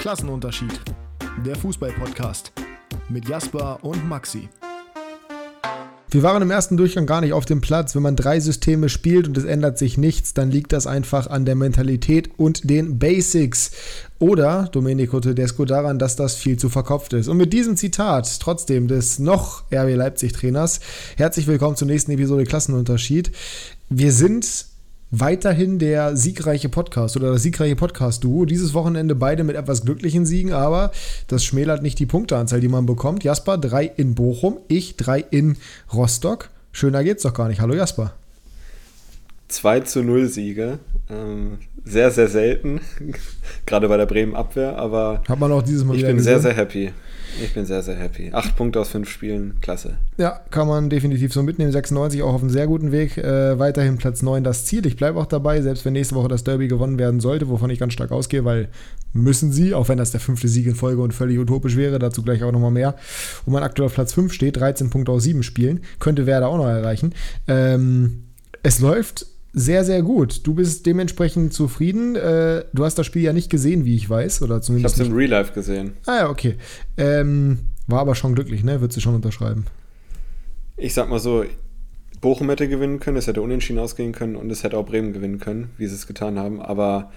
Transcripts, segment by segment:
Klassenunterschied. Der Fußball-Podcast mit Jasper und Maxi. Wir waren im ersten Durchgang gar nicht auf dem Platz. Wenn man drei Systeme spielt und es ändert sich nichts, dann liegt das einfach an der Mentalität und den Basics. Oder, Domenico Tedesco, daran, dass das viel zu verkopft ist. Und mit diesem Zitat, trotzdem des noch RB Leipzig-Trainers, herzlich willkommen zur nächsten Episode Klassenunterschied. Wir sind weiterhin der siegreiche Podcast oder das siegreiche Podcast-Duo. Dieses Wochenende beide mit etwas glücklichen Siegen, aber das schmälert nicht die Punkteanzahl, die man bekommt. Jasper, drei in Bochum, ich drei in Rostock. Schöner geht's doch gar nicht. Hallo Jasper. 2 zu 0 Siege. Ähm, sehr, sehr selten. Gerade bei der Bremen Abwehr, aber Hat man auch dieses Mal ich bin gesehen. sehr, sehr happy. Ich bin sehr, sehr happy. Acht Punkte aus fünf Spielen, klasse. Ja, kann man definitiv so mitnehmen. 96 auch auf einem sehr guten Weg. Äh, weiterhin Platz 9 das Ziel. Ich bleibe auch dabei, selbst wenn nächste Woche das Derby gewonnen werden sollte, wovon ich ganz stark ausgehe, weil müssen sie, auch wenn das der fünfte Sieg in Folge und völlig utopisch wäre, dazu gleich auch nochmal mehr. Und man aktuell auf Platz 5 steht, 13 Punkte aus 7 Spielen, könnte Werder auch noch erreichen. Ähm, es läuft sehr, sehr gut. Du bist dementsprechend zufrieden. Äh, du hast das Spiel ja nicht gesehen, wie ich weiß, oder Ich zumindest habe es im Real Life gesehen. Ah ja, okay. Ähm, war aber schon glücklich, ne? Würdest du schon unterschreiben. Ich sag mal so, Bochum hätte gewinnen können, es hätte unentschieden ausgehen können und es hätte auch Bremen gewinnen können, wie sie es getan haben. Aber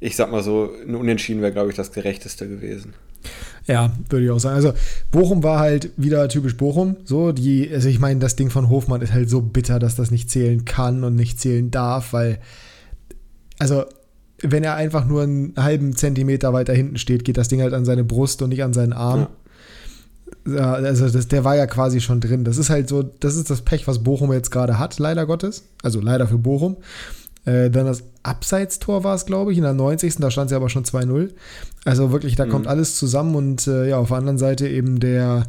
ich sag mal so, ein Unentschieden wäre, glaube ich, das gerechteste gewesen. Ja, würde ich auch sagen. Also Bochum war halt wieder typisch Bochum. So, die, also ich meine, das Ding von Hofmann ist halt so bitter, dass das nicht zählen kann und nicht zählen darf, weil, also wenn er einfach nur einen halben Zentimeter weiter hinten steht, geht das Ding halt an seine Brust und nicht an seinen Arm. Ja, also das, der war ja quasi schon drin. Das ist halt so, das ist das Pech, was Bochum jetzt gerade hat, leider Gottes. Also leider für Bochum. Äh, dann das Abseitstor war es, glaube ich, in der 90. Da stand sie aber schon 2-0. Also wirklich, da Mhm. kommt alles zusammen und äh, ja, auf der anderen Seite eben der,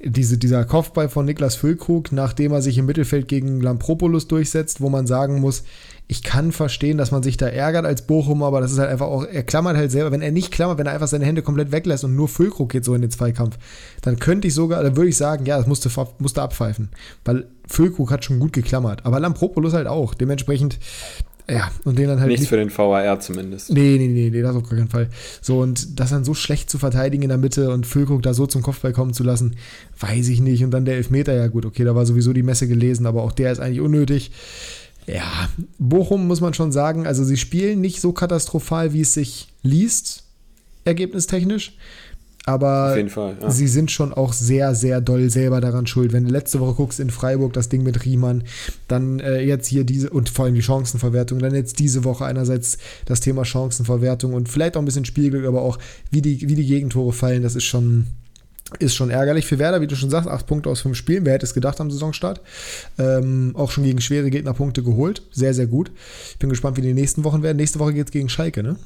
diese, dieser Kopfball von Niklas Füllkrug, nachdem er sich im Mittelfeld gegen Lampropoulos durchsetzt, wo man sagen muss, ich kann verstehen, dass man sich da ärgert als Bochum, aber das ist halt einfach auch, er klammert halt selber, wenn er nicht klammert, wenn er einfach seine Hände komplett weglässt und nur Füllkrug geht so in den Zweikampf, dann könnte ich sogar, dann würde ich sagen, ja, das musste, musste abpfeifen, weil Füllkrug hat schon gut geklammert, aber Lampropoulos halt auch, dementsprechend, ja, und den dann halt Nichts nicht- für den VAR zumindest. Nee, nee, nee, nee, das auf gar keinen Fall. So, und das dann so schlecht zu verteidigen in der Mitte und Füllkrug da so zum Kopfball kommen zu lassen, weiß ich nicht. Und dann der Elfmeter, ja gut, okay, da war sowieso die Messe gelesen, aber auch der ist eigentlich unnötig. Ja, Bochum muss man schon sagen, also sie spielen nicht so katastrophal, wie es sich liest, ergebnistechnisch. Aber Fall, ja. sie sind schon auch sehr, sehr doll selber daran schuld. Wenn du letzte Woche guckst in Freiburg, das Ding mit Riemann, dann äh, jetzt hier diese und vor allem die Chancenverwertung, dann jetzt diese Woche einerseits das Thema Chancenverwertung und vielleicht auch ein bisschen Spielglück, aber auch wie die, wie die Gegentore fallen, das ist schon, ist schon ärgerlich für Werder, wie du schon sagst, acht Punkte aus fünf Spielen. Wer hätte es gedacht am Saisonstart? Ähm, auch schon gegen schwere Gegner Punkte geholt. Sehr, sehr gut. Ich bin gespannt, wie die nächsten Wochen werden. Nächste Woche geht es gegen Schalke, ne?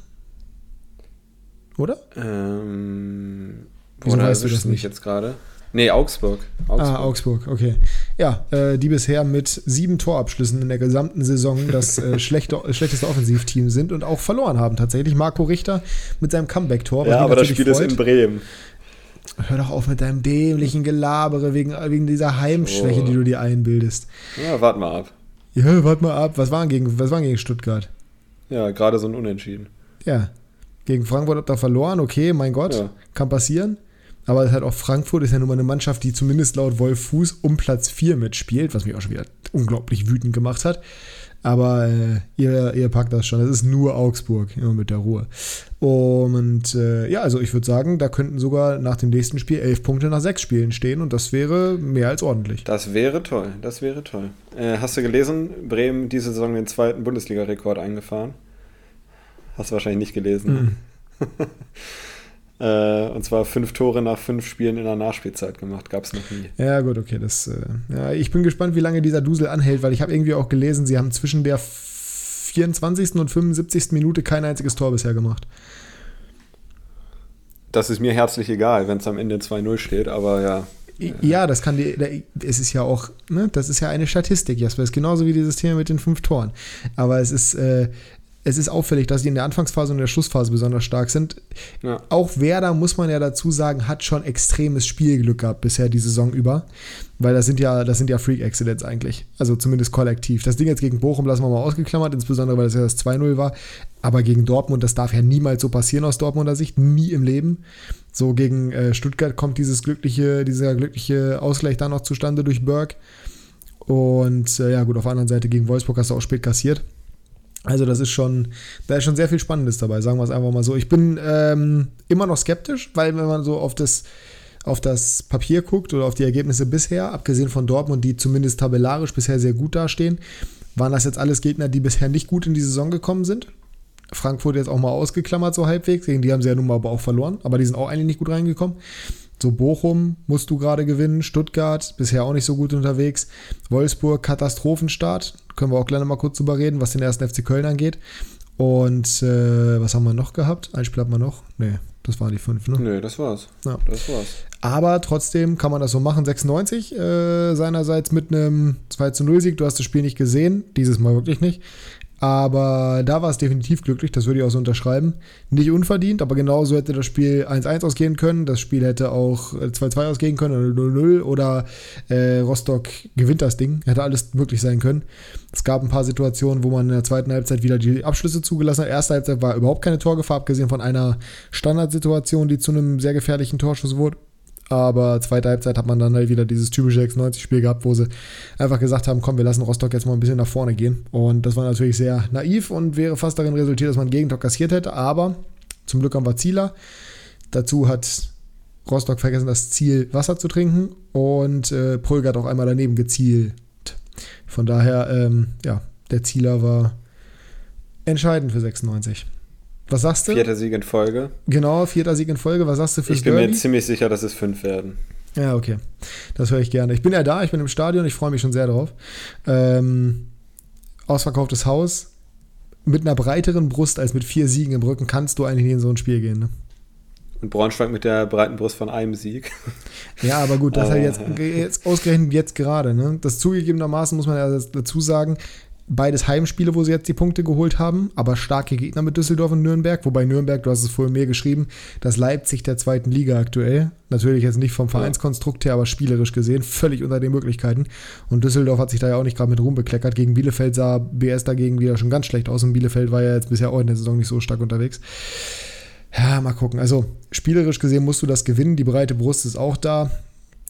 Oder? Ähm, Wieso oder weißt du das nicht? jetzt gerade? Nee, Augsburg. Ah, Augsburg, okay. Ja, äh, die bisher mit sieben Torabschlüssen in der gesamten Saison das äh, schlechte, äh, schlechteste Offensivteam sind und auch verloren haben tatsächlich. Marco Richter mit seinem Comeback-Tor. Ja, aber das Spiel ist freut. in Bremen. Hör doch auf mit deinem dämlichen Gelabere wegen, wegen dieser Heimschwäche, Oh. die du dir einbildest. Ja, warte mal ab. Ja, warte mal ab. Was war gegen, was war gegen Stuttgart? Ja, gerade so ein Unentschieden. Ja, gegen Frankfurt habt ihr verloren. Okay, mein Gott, Ja. kann passieren. Aber es halt auch Frankfurt ist ja nun mal eine Mannschaft, die zumindest laut Wolf Fuß um Platz 4 mitspielt, was mich auch schon wieder unglaublich wütend gemacht hat. Aber äh, ihr, ihr packt das schon. Es ist nur Augsburg, immer mit der Ruhe. Und äh, ja, also ich würde sagen, da könnten sogar nach dem nächsten Spiel elf Punkte nach sechs Spielen stehen und das wäre mehr als ordentlich. Das wäre toll, das wäre toll. Äh, hast du gelesen, Bremen diese Saison den zweiten Bundesliga-Rekord eingefahren? Hast du wahrscheinlich nicht gelesen. äh, und zwar fünf Tore nach fünf Spielen in der Nachspielzeit gemacht, gab es noch nie. Ja, gut, okay. Das, äh, ja, ich bin gespannt, wie lange dieser Dusel anhält, weil ich habe irgendwie auch gelesen, sie haben zwischen der 24. und 75. Minute kein einziges Tor bisher gemacht. Das ist mir herzlich egal, wenn es am Ende 2-0 steht, aber ja. Ja, das kann die, es ist ja auch, ne, das ist ja eine Statistik, Jasper, das ist genauso wie dieses Thema mit den fünf Toren. Aber es ist, äh, es ist auffällig, dass sie in der Anfangsphase und in der Schlussphase besonders stark sind. Ja. Auch Werder, muss man ja dazu sagen, hat schon extremes Spielglück gehabt bisher die Saison über. Weil das sind ja, das sind ja Freak-Accidents eigentlich. Also zumindest kollektiv. Das Ding jetzt gegen Bochum lassen wir mal ausgeklammert, insbesondere weil es ja das 2-0 war. Aber gegen Dortmund, das darf ja niemals so passieren aus Dortmunder Sicht. Nie im Leben. So gegen äh, Stuttgart kommt dieses glückliche, dieser glückliche Ausgleich dann noch zustande durch Burke. Und äh, ja, gut, auf der anderen Seite gegen Wolfsburg hast du auch spät kassiert. Also das ist schon, da ist schon sehr viel Spannendes dabei, sagen wir es einfach mal so. Ich bin ähm, immer noch skeptisch, weil wenn man so auf das, auf das Papier guckt oder auf die Ergebnisse bisher, abgesehen von Dortmund, die zumindest tabellarisch bisher sehr gut dastehen, waren das jetzt alles Gegner, die bisher nicht gut in die Saison gekommen sind. Frankfurt jetzt auch mal ausgeklammert so halbwegs, gegen die haben sie ja nun mal aber auch verloren, aber die sind auch eigentlich nicht gut reingekommen. So Bochum musst du gerade gewinnen, Stuttgart bisher auch nicht so gut unterwegs, Wolfsburg Katastrophenstart, können wir auch gleich mal kurz drüber reden, was den ersten FC Köln angeht. Und äh, was haben wir noch gehabt? Ein Spiel hat man noch? Nee, das waren die fünf, ne? Nee, das war's. Ja. Das war's. Aber trotzdem kann man das so machen. 96 äh, seinerseits mit einem 2 zu 0 Sieg. Du hast das Spiel nicht gesehen, dieses Mal wirklich nicht. Aber da war es definitiv glücklich, das würde ich auch so unterschreiben. Nicht unverdient, aber genauso hätte das Spiel 1-1 ausgehen können. Das Spiel hätte auch 2-2 ausgehen können oder 0-0 oder äh, Rostock gewinnt das Ding. Hätte alles möglich sein können. Es gab ein paar Situationen, wo man in der zweiten Halbzeit wieder die Abschlüsse zugelassen hat. Erste Halbzeit war überhaupt keine Torgefahr, abgesehen von einer Standardsituation, die zu einem sehr gefährlichen Torschuss wurde. Aber zweite Halbzeit hat man dann halt wieder dieses typische 96-Spiel gehabt, wo sie einfach gesagt haben, komm, wir lassen Rostock jetzt mal ein bisschen nach vorne gehen. Und das war natürlich sehr naiv und wäre fast darin resultiert, dass man einen Gegentor kassiert hätte. Aber zum Glück haben wir Zieler. Dazu hat Rostock vergessen, das Ziel Wasser zu trinken und äh, Pröger hat auch einmal daneben gezielt. Von daher, ähm, ja, der Zieler war entscheidend für 96. Was sagst du? Vierter Sieg in Folge. Genau, vierter Sieg in Folge. Was sagst du fürs Ich bin Derby? mir ziemlich sicher, dass es fünf werden. Ja, okay. Das höre ich gerne. Ich bin ja da, ich bin im Stadion, ich freue mich schon sehr drauf. Ähm, ausverkauftes Haus. Mit einer breiteren Brust als mit vier Siegen im Rücken kannst du eigentlich nicht in so ein Spiel gehen. Ne? Und Braunschweig mit der breiten Brust von einem Sieg. Ja, aber gut, das halt Äh. jetzt, jetzt ausgerechnet jetzt gerade. Ne? Das zugegebenermaßen muss man ja dazu sagen, beides Heimspiele, wo sie jetzt die Punkte geholt haben, aber starke Gegner mit Düsseldorf und Nürnberg. Wobei Nürnberg, du hast es vorhin mehr geschrieben, das Leipzig der zweiten Liga aktuell. Natürlich jetzt nicht vom Vereinskonstrukt her, aber spielerisch gesehen völlig unter den Möglichkeiten. Und Düsseldorf hat sich da ja auch nicht gerade mit Ruhm bekleckert. Gegen Bielefeld sah BS dagegen wieder schon ganz schlecht aus und Bielefeld war ja jetzt bisher auch in der Saison nicht so stark unterwegs. Ja, mal gucken. Also spielerisch gesehen musst du das gewinnen. Die breite Brust ist auch da.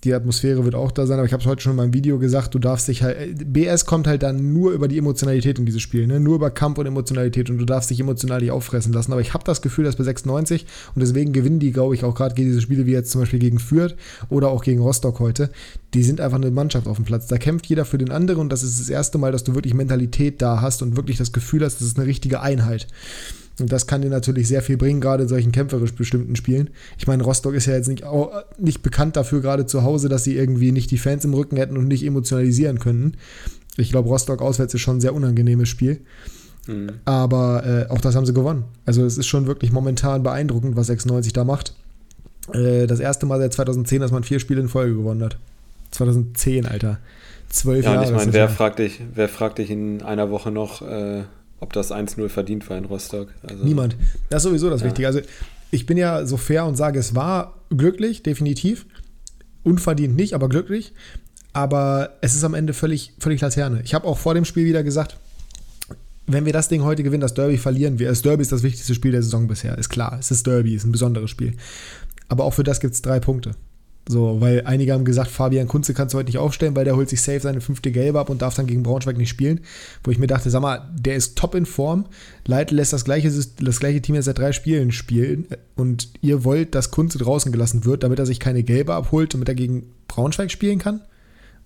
Die Atmosphäre wird auch da sein, aber ich habe es heute schon in meinem Video gesagt, du darfst dich halt, BS kommt halt dann nur über die Emotionalität in dieses Spiel, ne? nur über Kampf und Emotionalität und du darfst dich emotional nicht auffressen lassen, aber ich habe das Gefühl, dass bei 96 und deswegen gewinnen die, glaube ich, auch gerade gegen diese Spiele wie jetzt zum Beispiel gegen Fürth oder auch gegen Rostock heute, die sind einfach eine Mannschaft auf dem Platz, da kämpft jeder für den anderen und das ist das erste Mal, dass du wirklich Mentalität da hast und wirklich das Gefühl hast, das ist eine richtige Einheit. Und das kann dir natürlich sehr viel bringen, gerade in solchen kämpferisch bestimmten Spielen. Ich meine, Rostock ist ja jetzt nicht, auch nicht bekannt dafür, gerade zu Hause, dass sie irgendwie nicht die Fans im Rücken hätten und nicht emotionalisieren könnten. Ich glaube, Rostock auswärts ist schon ein sehr unangenehmes Spiel. Mhm. Aber äh, auch das haben sie gewonnen. Also es ist schon wirklich momentan beeindruckend, was 96 da macht. Äh, das erste Mal seit 2010, dass man vier Spiele in Folge gewonnen hat. 2010, Alter. Zwölf Ja, Jahre. ich ist meine, wer fragt, dich, wer fragt dich in einer Woche noch, äh, ob das 1-0 verdient war in Rostock? Also, Niemand. Das ist sowieso das Ja. Wichtige. Also ich bin ja so fair und sage, es war glücklich, definitiv. Unverdient nicht, aber glücklich. Aber es ist am Ende völlig, völlig Laterne. Ich habe auch vor dem Spiel wieder gesagt, wenn wir das Ding heute gewinnen, das Derby verlieren wir. Das Derby ist das wichtigste Spiel der Saison bisher. Ist klar, es ist Derby, ist ein besonderes Spiel. Aber auch für das gibt es drei Punkte. So, weil einige haben gesagt, Fabian Kunze kannst du heute nicht aufstellen, weil der holt sich safe seine fünfte Gelbe ab und darf dann gegen Braunschweig nicht spielen. Wo ich mir dachte, sag mal, der ist top in Form. Leitl lässt das gleiche, das gleiche Team jetzt seit drei Spielen spielen und ihr wollt, dass Kunze draußen gelassen wird, damit er sich keine Gelbe abholt, damit er gegen Braunschweig spielen kann?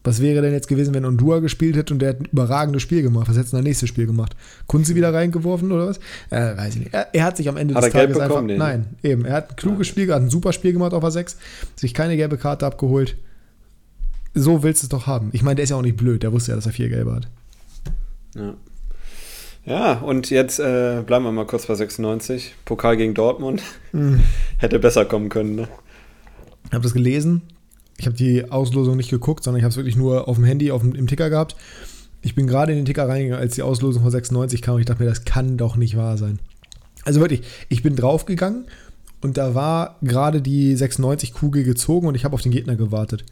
Was wäre denn jetzt gewesen, wenn Ondua gespielt hätte und der hat ein überragendes Spiel gemacht? Was hätte denn das nächste Spiel gemacht? Kunze wieder reingeworfen oder was? Äh, weiß ich nicht. Er, er hat sich am Ende Hat des er Tages einfach. bekommen? Nee, ne? Nein, eben. Er hat ein kluges Spiel, hat ein super Spiel gemacht auf A6, sich keine gelbe Karte abgeholt. So willst du es doch haben. Ich meine, der ist ja auch nicht blöd, der wusste ja, dass er vier gelbe hat. Ja. Ja, und jetzt äh, bleiben wir mal kurz bei 96. Pokal gegen Dortmund. Mhm. Hätte besser kommen können, ne? Ich habe das gelesen. Ich habe die Auslosung nicht geguckt, sondern ich habe es wirklich nur auf dem Handy, auf dem, im Ticker gehabt. Ich bin gerade in den Ticker reingegangen, als die Auslosung von 96 kam. Und ich dachte mir, das kann doch nicht wahr sein. Also wirklich, ich bin draufgegangen und da war gerade die 96-Kugel gezogen und ich habe auf den Gegner gewartet.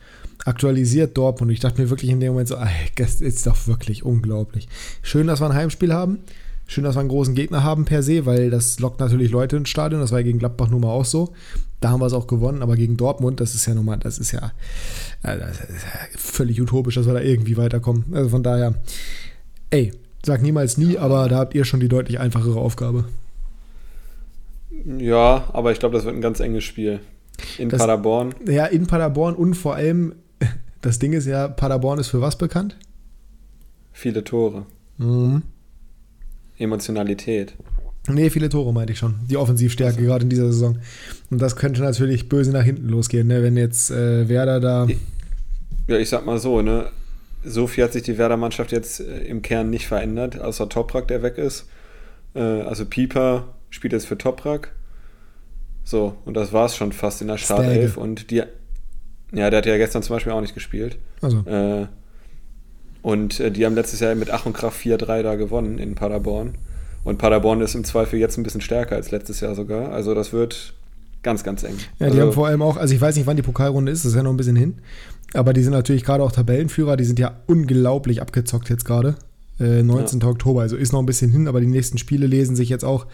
Aktualisiert Dortmund. Und ich dachte mir wirklich in dem Moment so, ey, das ist doch wirklich unglaublich. Schön, dass wir ein Heimspiel haben. Schön, dass wir einen großen Gegner haben per se, weil das lockt natürlich Leute ins Stadion. Das war gegen Gladbach nun mal auch so. Da haben wir es auch gewonnen, aber gegen Dortmund, das ist ja nun mal, das ist ja, äh, das ist ja völlig utopisch, dass wir da irgendwie weiterkommen. Also von daher, ey, sag niemals nie, aber da habt ihr schon die deutlich einfachere Aufgabe. Ja, aber ich glaube, das wird ein ganz enges Spiel. In das, Paderborn. Ja, in Paderborn und vor allem, das Ding ist ja, Paderborn ist für was bekannt? Viele Tore. Mhm. Emotionalität. Nee, viele Tore meinte ich schon. Die Offensivstärke also. gerade in dieser Saison. Und das könnte natürlich böse nach hinten losgehen, ne? wenn jetzt äh, Werder da. Ja, ich sag mal so, ne? So viel hat sich die Werder-Mannschaft jetzt äh, im Kern nicht verändert, außer Toprak, der weg ist. Äh, also Pieper spielt jetzt für Toprak. So, und das war es schon fast in der Startelf. Und die. Ja, der hat ja gestern zum Beispiel auch nicht gespielt. Also. Äh, und äh, die haben letztes Jahr mit Ach und Kraft 4-3 da gewonnen in Paderborn. Und Paderborn ist im Zweifel jetzt ein bisschen stärker als letztes Jahr sogar. Also das wird ganz, ganz eng. Ja, die also, haben vor allem auch, also ich weiß nicht, wann die Pokalrunde ist, das ist ja noch ein bisschen hin. Aber die sind natürlich gerade auch Tabellenführer, die sind ja unglaublich abgezockt jetzt gerade. Äh, 19. Ja. Oktober, also ist noch ein bisschen hin, aber die nächsten Spiele lesen sich jetzt auch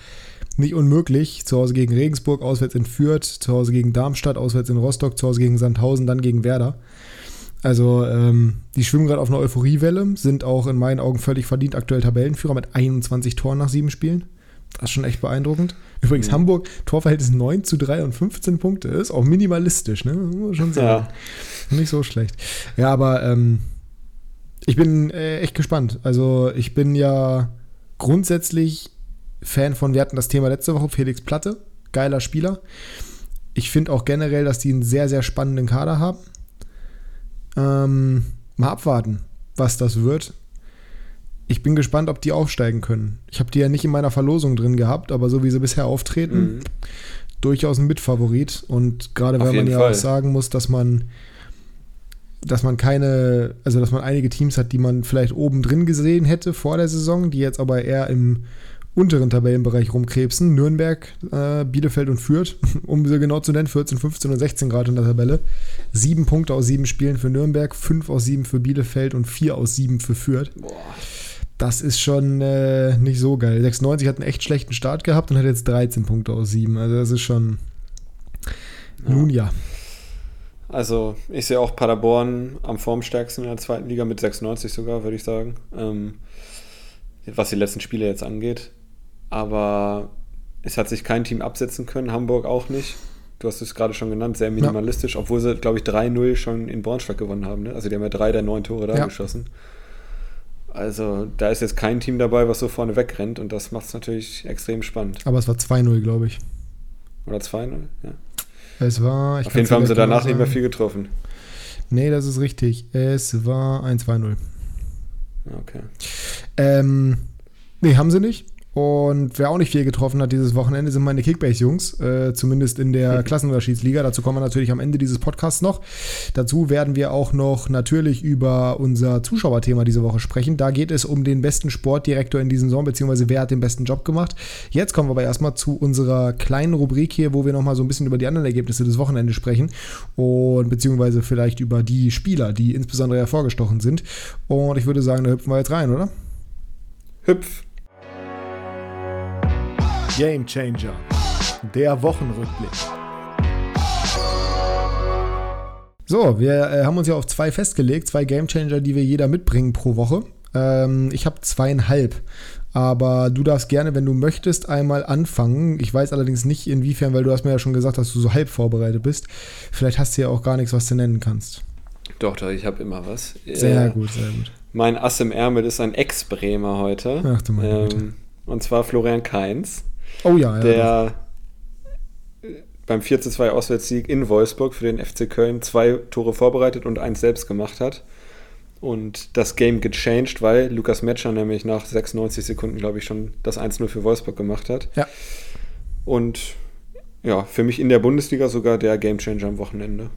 nicht unmöglich. Zu Hause gegen Regensburg, auswärts in Fürth, zu Hause gegen Darmstadt, auswärts in Rostock, zu Hause gegen Sandhausen, dann gegen Werder. Also ähm, die schwimmen gerade auf einer Euphoriewelle, sind auch in meinen Augen völlig verdient aktuell Tabellenführer mit 21 Toren nach sieben Spielen. Das ist schon echt beeindruckend. Übrigens mhm. Hamburg, Torverhältnis 9 zu 3 und 15 Punkte. Ist auch minimalistisch, ne? Schon sagen. Ja. Nicht so schlecht. Ja, aber ähm, ich bin äh, echt gespannt. Also ich bin ja grundsätzlich Fan von, wir hatten das Thema letzte Woche, Felix Platte. Geiler Spieler. Ich finde auch generell, dass die einen sehr, sehr spannenden Kader haben. Ähm, mal abwarten, was das wird. Ich bin gespannt, ob die aufsteigen können. Ich habe die ja nicht in meiner Verlosung drin gehabt, aber so wie sie bisher auftreten, mhm. durchaus ein Mitfavorit. Und gerade wenn man ja Fall. auch sagen muss, dass man, dass man keine, also dass man einige Teams hat, die man vielleicht oben drin gesehen hätte vor der Saison, die jetzt aber eher im unteren Tabellenbereich rumkrebsen. Nürnberg, äh, Bielefeld und Fürth, um sie genau zu nennen, 14, 15 und 16 Grad in der Tabelle. Sieben Punkte aus sieben Spielen für Nürnberg, fünf aus sieben für Bielefeld und vier aus sieben für Fürth. Boah. Das ist schon äh, nicht so geil. 96 hat einen echt schlechten Start gehabt und hat jetzt 13 Punkte aus sieben. Also das ist schon. Ja. Nun ja. Also ich sehe auch Paderborn am formstärksten in der zweiten Liga mit 96 sogar, würde ich sagen. Ähm, was die letzten Spiele jetzt angeht aber es hat sich kein Team absetzen können, Hamburg auch nicht. Du hast es gerade schon genannt, sehr minimalistisch, ja. obwohl sie, glaube ich, 3-0 schon in Braunschweig gewonnen haben. Ne? Also die haben ja drei der neun Tore da ja. geschossen. Also da ist jetzt kein Team dabei, was so vorne wegrennt und das macht es natürlich extrem spannend. Aber es war 2-0, glaube ich. Oder 2-0, ja. Es war. Auf jeden Fall haben sie danach nicht mehr viel getroffen. Nee, das ist richtig. Es war 1-2-0. Okay. Ähm, nee, haben sie nicht. Und wer auch nicht viel getroffen hat dieses Wochenende, sind meine Kickbase-Jungs, äh, zumindest in der Klassenunterschiedsliga. Dazu kommen wir natürlich am Ende dieses Podcasts noch. Dazu werden wir auch noch natürlich über unser Zuschauerthema diese Woche sprechen. Da geht es um den besten Sportdirektor in diesem Saison, beziehungsweise wer hat den besten Job gemacht. Jetzt kommen wir aber erstmal zu unserer kleinen Rubrik hier, wo wir nochmal so ein bisschen über die anderen Ergebnisse des Wochenendes sprechen und beziehungsweise vielleicht über die Spieler, die insbesondere hervorgestochen sind. Und ich würde sagen, da hüpfen wir jetzt rein, oder? Hüpf! Game Changer, der Wochenrückblick. So, wir äh, haben uns ja auf zwei festgelegt, zwei Game Changer, die wir jeder mitbringen pro Woche. Ähm, ich habe zweieinhalb. Aber du darfst gerne, wenn du möchtest, einmal anfangen. Ich weiß allerdings nicht, inwiefern, weil du hast mir ja schon gesagt, dass du so halb vorbereitet bist. Vielleicht hast du ja auch gar nichts, was du nennen kannst. Doch, doch, ich habe immer was. Sehr äh, gut, sehr gut. Mein Ass im Ärmel ist ein Ex-Bremer heute. Ach du meine ähm, Und zwar Florian Kainz. Oh ja, ja. Der beim 4 zu 2 Auswärtssieg in Wolfsburg für den FC Köln zwei Tore vorbereitet und eins selbst gemacht hat. Und das Game gechanged, weil Lukas Metscher nämlich nach 96 Sekunden, glaube ich, schon das 1-0 für Wolfsburg gemacht hat. Ja. Und ja, für mich in der Bundesliga sogar der Gamechanger am Wochenende.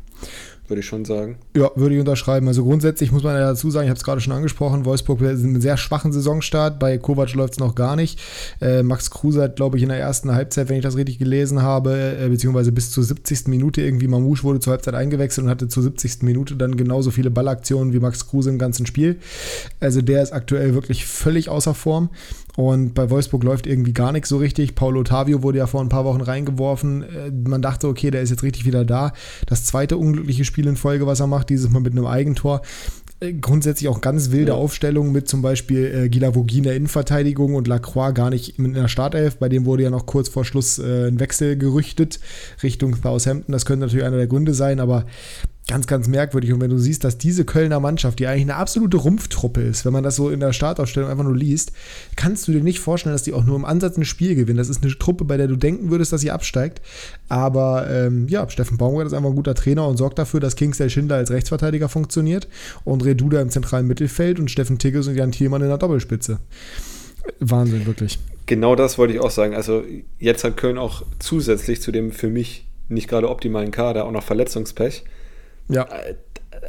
Würde ich schon sagen. Ja, würde ich unterschreiben. Also grundsätzlich muss man ja dazu sagen, ich habe es gerade schon angesprochen, Wolfsburg ist einen sehr schwachen Saisonstart. Bei Kovac läuft es noch gar nicht. Äh, Max Kruse hat, glaube ich, in der ersten Halbzeit, wenn ich das richtig gelesen habe, äh, beziehungsweise bis zur 70. Minute irgendwie, Mamouche wurde zur Halbzeit eingewechselt und hatte zur 70. Minute dann genauso viele Ballaktionen wie Max Kruse im ganzen Spiel. Also der ist aktuell wirklich völlig außer Form. Und bei Wolfsburg läuft irgendwie gar nichts so richtig. Paulo Ottavio wurde ja vor ein paar Wochen reingeworfen. Äh, man dachte, okay, der ist jetzt richtig wieder da. Das zweite unglückliche Spiel in Folge, was er macht, dieses Mal mit einem Eigentor. Äh, grundsätzlich auch ganz wilde ja. Aufstellungen mit zum Beispiel äh, Gilavogui in der Innenverteidigung und Lacroix gar nicht in der Startelf. Bei dem wurde ja noch kurz vor Schluss äh, ein Wechsel gerüchtet Richtung Southampton. Das könnte natürlich einer der Gründe sein, aber ganz, ganz merkwürdig. Und wenn du siehst, dass diese Kölner Mannschaft, die eigentlich eine absolute Rumpftruppe ist, wenn man das so in der Startaufstellung einfach nur liest, kannst du dir nicht vorstellen, dass die auch nur im Ansatz ein Spiel gewinnen. Das ist eine Truppe, bei der du denken würdest, dass sie absteigt. Aber ähm, ja, Steffen Baumgart ist einfach ein guter Trainer und sorgt dafür, dass Kingsley Schindler als Rechtsverteidiger funktioniert und Reduda im zentralen Mittelfeld und Steffen Tigges und Jan Thielmann in der Doppelspitze. Wahnsinn, wirklich. Genau das wollte ich auch sagen. Also jetzt hat Köln auch zusätzlich zu dem für mich nicht gerade optimalen Kader auch noch Verletzungspech. Ja.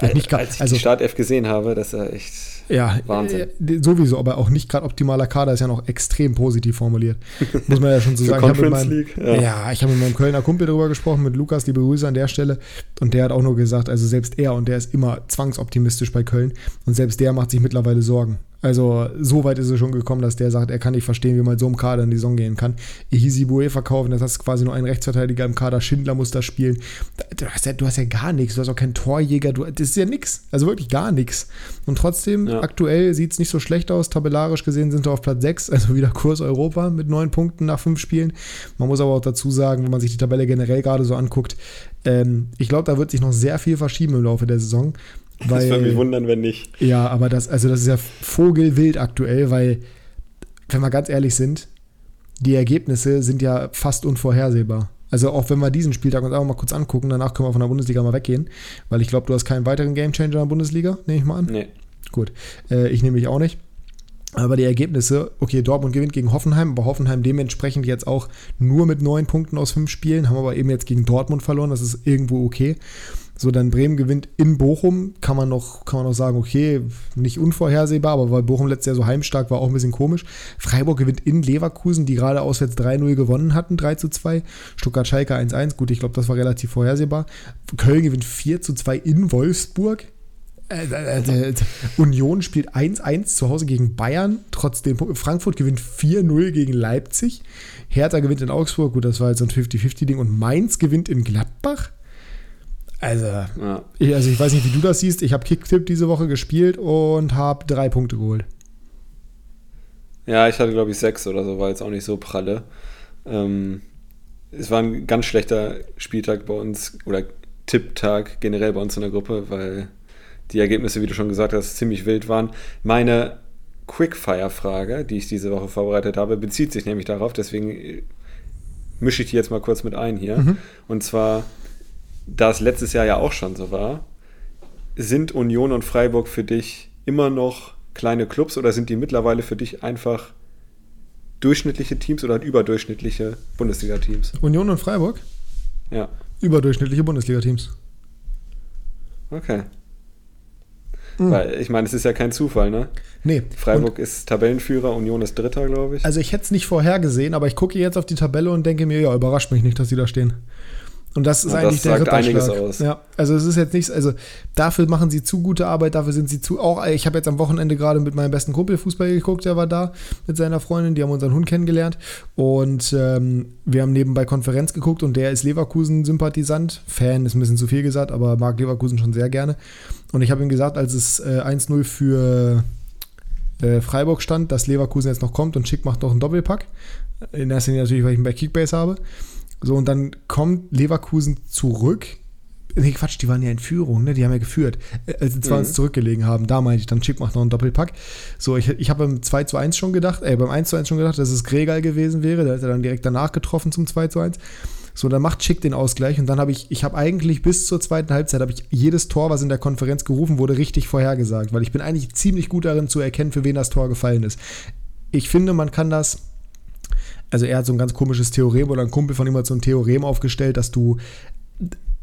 Äh, nicht grad, als ich also, die Startelf gesehen habe, das ist ja echt ja, Wahnsinn. Äh, sowieso, aber auch nicht gerade optimaler Kader ist ja noch extrem positiv formuliert. Muss man ja schon so sagen. Ich habe mit, meinem, ja. ja, ich hab mit meinem Kölner Kumpel darüber gesprochen, mit Lukas, liebe Grüße an der Stelle. Und der hat auch nur gesagt, also selbst er, und der ist immer zwangsoptimistisch bei Köln, und selbst der macht sich mittlerweile Sorgen. Also so weit ist es schon gekommen, dass der sagt, er kann nicht verstehen, wie man so im Kader in die Saison gehen kann. Ihisi Bue verkaufen, das hast quasi nur einen Rechtsverteidiger im Kader, Schindler muss da spielen. Du hast ja, du hast ja gar nichts, du hast auch keinen Torjäger, du, das ist ja nichts, also wirklich gar nichts. Und trotzdem, ja. aktuell sieht es nicht so schlecht aus, tabellarisch gesehen sind wir auf Platz 6, also wieder Kurs Europa mit neun Punkten nach fünf Spielen. Man muss aber auch dazu sagen, wenn man sich die Tabelle generell gerade so anguckt, ähm, ich glaube, da wird sich noch sehr viel verschieben im Laufe der Saison. Weil, das würde mich wundern, wenn nicht. Ja, aber das, also das ist ja vogelwild aktuell, weil, wenn wir ganz ehrlich sind, die Ergebnisse sind ja fast unvorhersehbar. Also auch wenn wir diesen Spieltag uns auch mal kurz angucken, danach können wir von der Bundesliga mal weggehen, weil ich glaube, du hast keinen weiteren Gamechanger in der Bundesliga, nehme ich mal an. Nee. Gut, äh, ich nehme mich auch nicht. Aber die Ergebnisse, okay, Dortmund gewinnt gegen Hoffenheim, aber Hoffenheim dementsprechend jetzt auch nur mit neun Punkten aus fünf Spielen, haben aber eben jetzt gegen Dortmund verloren, das ist irgendwo okay. So, dann Bremen gewinnt in Bochum, kann man noch, kann man noch sagen, okay, nicht unvorhersehbar, aber weil Bochum letztes Jahr so heimstark war, auch ein bisschen komisch. Freiburg gewinnt in Leverkusen, die gerade auswärts 3-0 gewonnen hatten, 3 2. Stuttgart-Schalke 1-1, gut, ich glaube, das war relativ vorhersehbar. Köln gewinnt 4 2 in Wolfsburg. Äh, äh, äh, Union spielt 1-1 zu Hause gegen Bayern, trotzdem Frankfurt gewinnt 4-0 gegen Leipzig. Hertha gewinnt in Augsburg, gut, das war jetzt so ein 50-50-Ding. Und Mainz gewinnt in Gladbach. Also, ja. ich, also ich weiß nicht, wie du das siehst. Ich habe Kicktipp diese Woche gespielt und habe drei Punkte geholt. Ja, ich hatte glaube ich sechs oder so, war jetzt auch nicht so pralle. Ähm, es war ein ganz schlechter Spieltag bei uns oder Tipptag generell bei uns in der Gruppe, weil die Ergebnisse, wie du schon gesagt hast, ziemlich wild waren. Meine Quickfire-Frage, die ich diese Woche vorbereitet habe, bezieht sich nämlich darauf, deswegen mische ich die jetzt mal kurz mit ein hier. Mhm. Und zwar, da es letztes Jahr ja auch schon so war, sind Union und Freiburg für dich immer noch kleine Clubs oder sind die mittlerweile für dich einfach durchschnittliche Teams oder überdurchschnittliche Bundesliga-Teams? Union und Freiburg? Ja. Überdurchschnittliche Bundesliga-Teams. Okay. Mhm. Weil ich meine, es ist ja kein Zufall, ne? Nee. Freiburg und ist Tabellenführer, Union ist Dritter, glaube ich. Also ich hätte es nicht vorhergesehen, aber ich gucke jetzt auf die Tabelle und denke mir, ja, überrascht mich nicht, dass sie da stehen. Und das ist ja, eigentlich das der einiges aus. Ja, also es ist jetzt nichts, also dafür machen sie zu gute Arbeit, dafür sind sie zu auch ich habe jetzt am Wochenende gerade mit meinem besten Kumpel Fußball geguckt, der war da mit seiner Freundin, die haben unseren Hund kennengelernt und ähm, wir haben nebenbei Konferenz geguckt und der ist Leverkusen Sympathisant, Fan ist ein bisschen zu viel gesagt, aber mag Leverkusen schon sehr gerne und ich habe ihm gesagt, als es äh, 1-0 für äh, Freiburg stand, dass Leverkusen jetzt noch kommt und Schick macht noch einen Doppelpack. In erster Linie natürlich, weil ich ihn bei Kickbase habe. So, und dann kommt Leverkusen zurück. Nee, Quatsch, die waren ja in Führung, ne? Die haben ja geführt, äh, als sie zwar mhm. zurückgelegen haben. Da meinte ich, dann Chip macht noch einen Doppelpack. So, ich, ich habe beim 2 zu 1 schon gedacht, äh, beim 1 zu 1 schon gedacht, dass es Gregal gewesen wäre. Der hat er dann direkt danach getroffen zum 2 zu 1. So, dann macht Schick den Ausgleich und dann habe ich, ich habe eigentlich bis zur zweiten Halbzeit, habe ich jedes Tor, was in der Konferenz gerufen wurde, richtig vorhergesagt, weil ich bin eigentlich ziemlich gut darin zu erkennen, für wen das Tor gefallen ist. Ich finde, man kann das also er hat so ein ganz komisches Theorem oder ein Kumpel von ihm hat so ein Theorem aufgestellt, dass du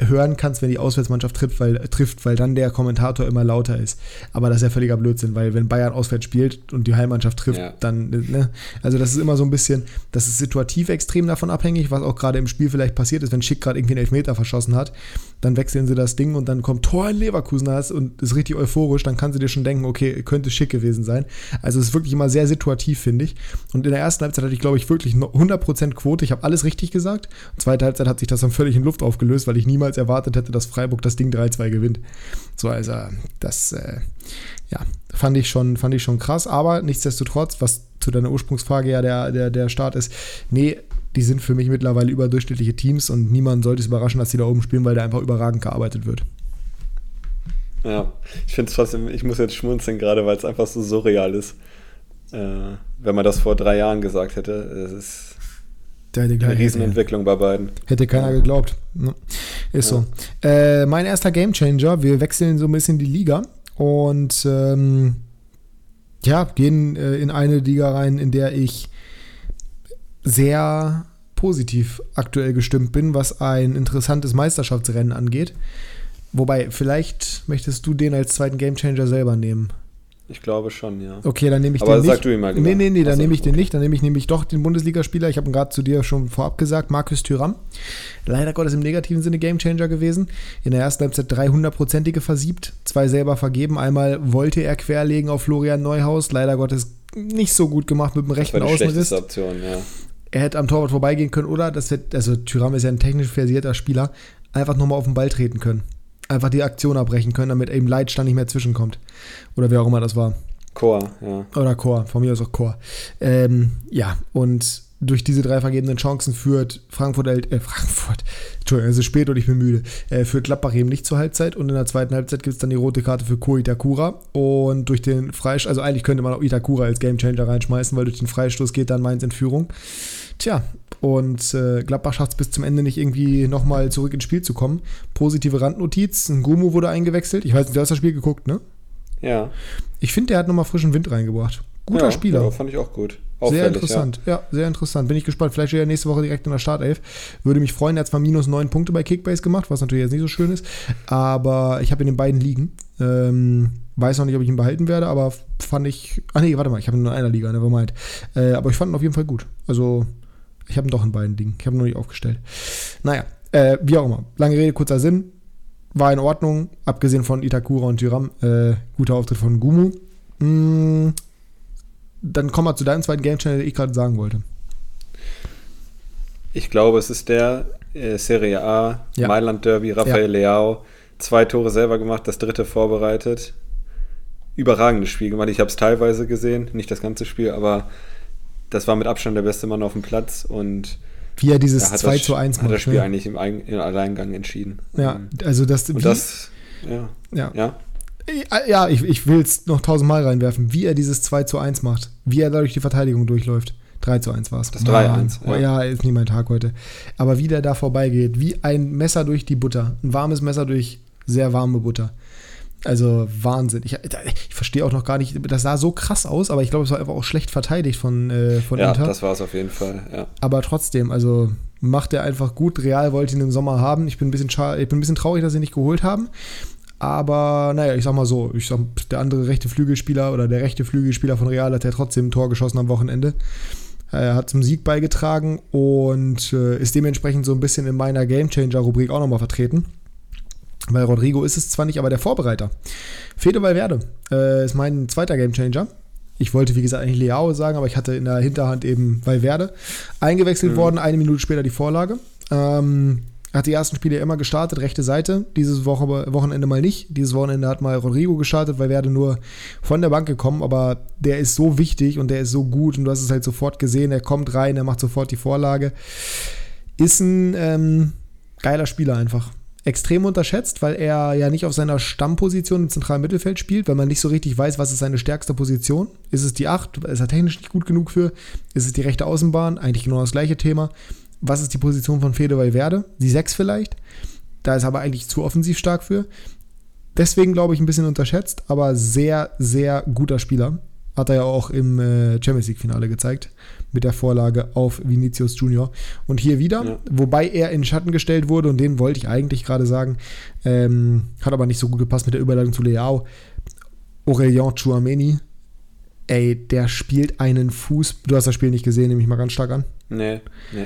hören kannst, wenn die Auswärtsmannschaft trifft weil, trifft, weil dann der Kommentator immer lauter ist. Aber das ist ja völliger Blödsinn, weil wenn Bayern auswärts spielt und die Heimmannschaft trifft, ja. dann, ne? Also das ist immer so ein bisschen, das ist situativ extrem davon abhängig, was auch gerade im Spiel vielleicht passiert ist, wenn Schick gerade irgendwie einen Elfmeter verschossen hat, dann wechseln sie das Ding und dann kommt Tor in Leverkusen und ist richtig euphorisch, dann kann sie dir schon denken, okay, könnte Schick gewesen sein. Also es ist wirklich immer sehr situativ, finde ich. Und in der ersten Halbzeit hatte ich, glaube ich, wirklich 100% Quote. Ich habe alles richtig gesagt. Zweite Halbzeit hat sich das dann völlig in Luft aufgelöst, weil ich niemals erwartet hätte, dass Freiburg das Ding 3-2 gewinnt. So, also das, äh, ja, fand ich, schon, fand ich schon krass. Aber nichtsdestotrotz, was zu deiner Ursprungsfrage ja der, der, der Start ist, nee, die sind für mich mittlerweile überdurchschnittliche Teams und niemand sollte es überraschen, dass sie da oben spielen, weil da einfach überragend gearbeitet wird. Ja, ich finde es trotzdem, ich muss jetzt schmunzeln, gerade weil es einfach so surreal ist. Äh, wenn man das vor drei Jahren gesagt hätte, es ist eine Riesenentwicklung bei beiden. Hätte keiner geglaubt. Ne? Ist ja. so. Äh, mein erster Gamechanger, wir wechseln so ein bisschen die Liga und ähm, ja, gehen äh, in eine Liga rein, in der ich sehr positiv aktuell gestimmt bin, was ein interessantes Meisterschaftsrennen angeht. Wobei, vielleicht möchtest du den als zweiten Gamechanger selber nehmen. Ich glaube schon, ja. Okay, dann nehme ich Aber den sag du ihn mal genau. Nee, nee, nee, dann nehme ich den nicht. Dann nehme ich nämlich doch den Bundesligaspieler. Ich habe ihn gerade zu dir schon vorab gesagt, Markus Thüram. Leider Gottes im negativen Sinne Gamechanger gewesen. In der ersten Halbzeit 300-prozentige versiebt, zwei selber vergeben. Einmal wollte er querlegen auf Florian Neuhaus. Leider Gottes nicht so gut gemacht mit dem rechten Außenriss. Option, ja. Er hätte am Torwart vorbeigehen können oder, das wird, also Thüram ist ja ein technisch versierter Spieler, einfach nochmal auf den Ball treten können einfach die Aktion abbrechen können, damit eben Leitstand nicht mehr zwischenkommt. Oder wer auch immer das war. Chor, ja. Oder Chor, von mir aus auch Chor. Ähm, ja, und durch diese drei vergebenen Chancen führt Frankfurt, äh, Frankfurt, Entschuldigung, es ist spät und ich bin müde, äh, führt Gladbach eben nicht zur Halbzeit und in der zweiten Halbzeit gibt es dann die rote Karte für Ko Itakura und durch den Freistoß, also eigentlich könnte man auch Itakura als Gamechanger reinschmeißen, weil durch den Freistoß geht dann Mainz in Führung. Tja, und äh, Gladbach schafft es bis zum Ende nicht irgendwie nochmal zurück ins Spiel zu kommen. Positive Randnotiz, ein Gumu wurde eingewechselt. Ich weiß nicht, du hast das Spiel geguckt, ne? Ja. Ich finde, der hat nochmal frischen Wind reingebracht. Guter ja, Spieler. Ja, fand ich auch gut. Auffällig, sehr interessant. Ja. ja. sehr interessant. Bin ich gespannt. Vielleicht steht er nächste Woche direkt in der Startelf. Würde mich freuen. Er hat zwar minus neun Punkte bei Kickbase gemacht, was natürlich jetzt nicht so schön ist. Aber ich habe in den beiden liegen. Ähm, weiß noch nicht, ob ich ihn behalten werde, aber fand ich. Ach nee, warte mal, ich habe ihn nur in einer Liga, nevermind. Äh, aber ich fand ihn auf jeden Fall gut. Also ich habe ihn doch in beiden Dingen. Ich habe ihn noch nicht aufgestellt. Naja, äh, wie auch immer. Lange Rede, kurzer Sinn. War in Ordnung, abgesehen von Itakura und Tyram. Äh, guter Auftritt von Gumu. Mm, dann kommen wir zu deinem zweiten Game Channel, den ich gerade sagen wollte. Ich glaube, es ist der äh, Serie A, ja. Mailand Derby, Rafael ja. Leao. Zwei Tore selber gemacht, das dritte vorbereitet. Überragendes Spiel gemacht. Ich habe es teilweise gesehen, nicht das ganze Spiel, aber das war mit Abstand der beste Mann auf dem Platz und wie er dieses er 2 zu 1 macht. Hat das Spiel ne? eigentlich im, Alleingang entschieden. Ja, also das. Und das, ja. Ja. ja. Ja, ich, ich will es noch tausendmal reinwerfen, wie er dieses 2 zu 1 macht, wie er dadurch die Verteidigung durchläuft. 3 zu 1 war es. Das 3-1. Ja. ja, ist nicht mein Tag heute. Aber wie der da vorbeigeht, wie ein Messer durch die Butter. Ein warmes Messer durch sehr warme Butter. Also Wahnsinn. Ich, ich verstehe auch noch gar nicht, das sah so krass aus, aber ich glaube, es war einfach auch schlecht verteidigt von, äh, von ja, Inter. Ja, das war es auf jeden Fall, ja. Aber trotzdem, also macht er einfach gut. Real wollte ihn im Sommer haben. Ich bin ein bisschen, ich bin ein bisschen traurig, dass sie ihn nicht geholt haben. Aber naja, ich sag mal so, ich sag, der andere rechte Flügelspieler oder der rechte Flügelspieler von Real hat ja trotzdem ein Tor geschossen am Wochenende. Er hat zum Sieg beigetragen und äh, ist dementsprechend so ein bisschen in meiner Gamechanger-Rubrik auch nochmal vertreten. Weil Rodrigo ist es zwar nicht, aber der Vorbereiter. Fede Valverde äh, ist mein zweiter Gamechanger. Ich wollte, wie gesagt, eigentlich Leao sagen, aber ich hatte in der Hinterhand eben Valverde. Eingewechselt mhm. worden, eine Minute später die Vorlage. Ähm, hat die ersten Spiele immer gestartet, rechte Seite. Dieses Woche, Wochenende mal nicht. Dieses Wochenende hat mal Rodrigo gestartet, weil Werde nur von der Bank gekommen. Aber der ist so wichtig und der ist so gut und du hast es halt sofort gesehen. Er kommt rein, er macht sofort die Vorlage. Ist ein ähm, geiler Spieler einfach extrem unterschätzt, weil er ja nicht auf seiner Stammposition im zentralen Mittelfeld spielt, weil man nicht so richtig weiß, was ist seine stärkste Position. Ist es die 8? Ist er technisch nicht gut genug für? Ist es die rechte Außenbahn? Eigentlich genau das gleiche Thema. Was ist die Position von Fede Valverde? Die 6 vielleicht? Da ist er aber eigentlich zu offensiv stark für. Deswegen glaube ich ein bisschen unterschätzt, aber sehr, sehr guter Spieler. Hat er ja auch im äh, Champions League-Finale gezeigt. mit der Vorlage auf Vinicius Junior. Und hier wieder, ja. wobei er in Schatten gestellt wurde, und den wollte ich eigentlich gerade sagen, ähm, hat aber nicht so gut gepasst mit der Überleitung zu Leao. Aurelien Chouameni, ey, der spielt einen Fuß. Du hast das Spiel nicht gesehen, nehme ich mal ganz stark an. Nee, nee.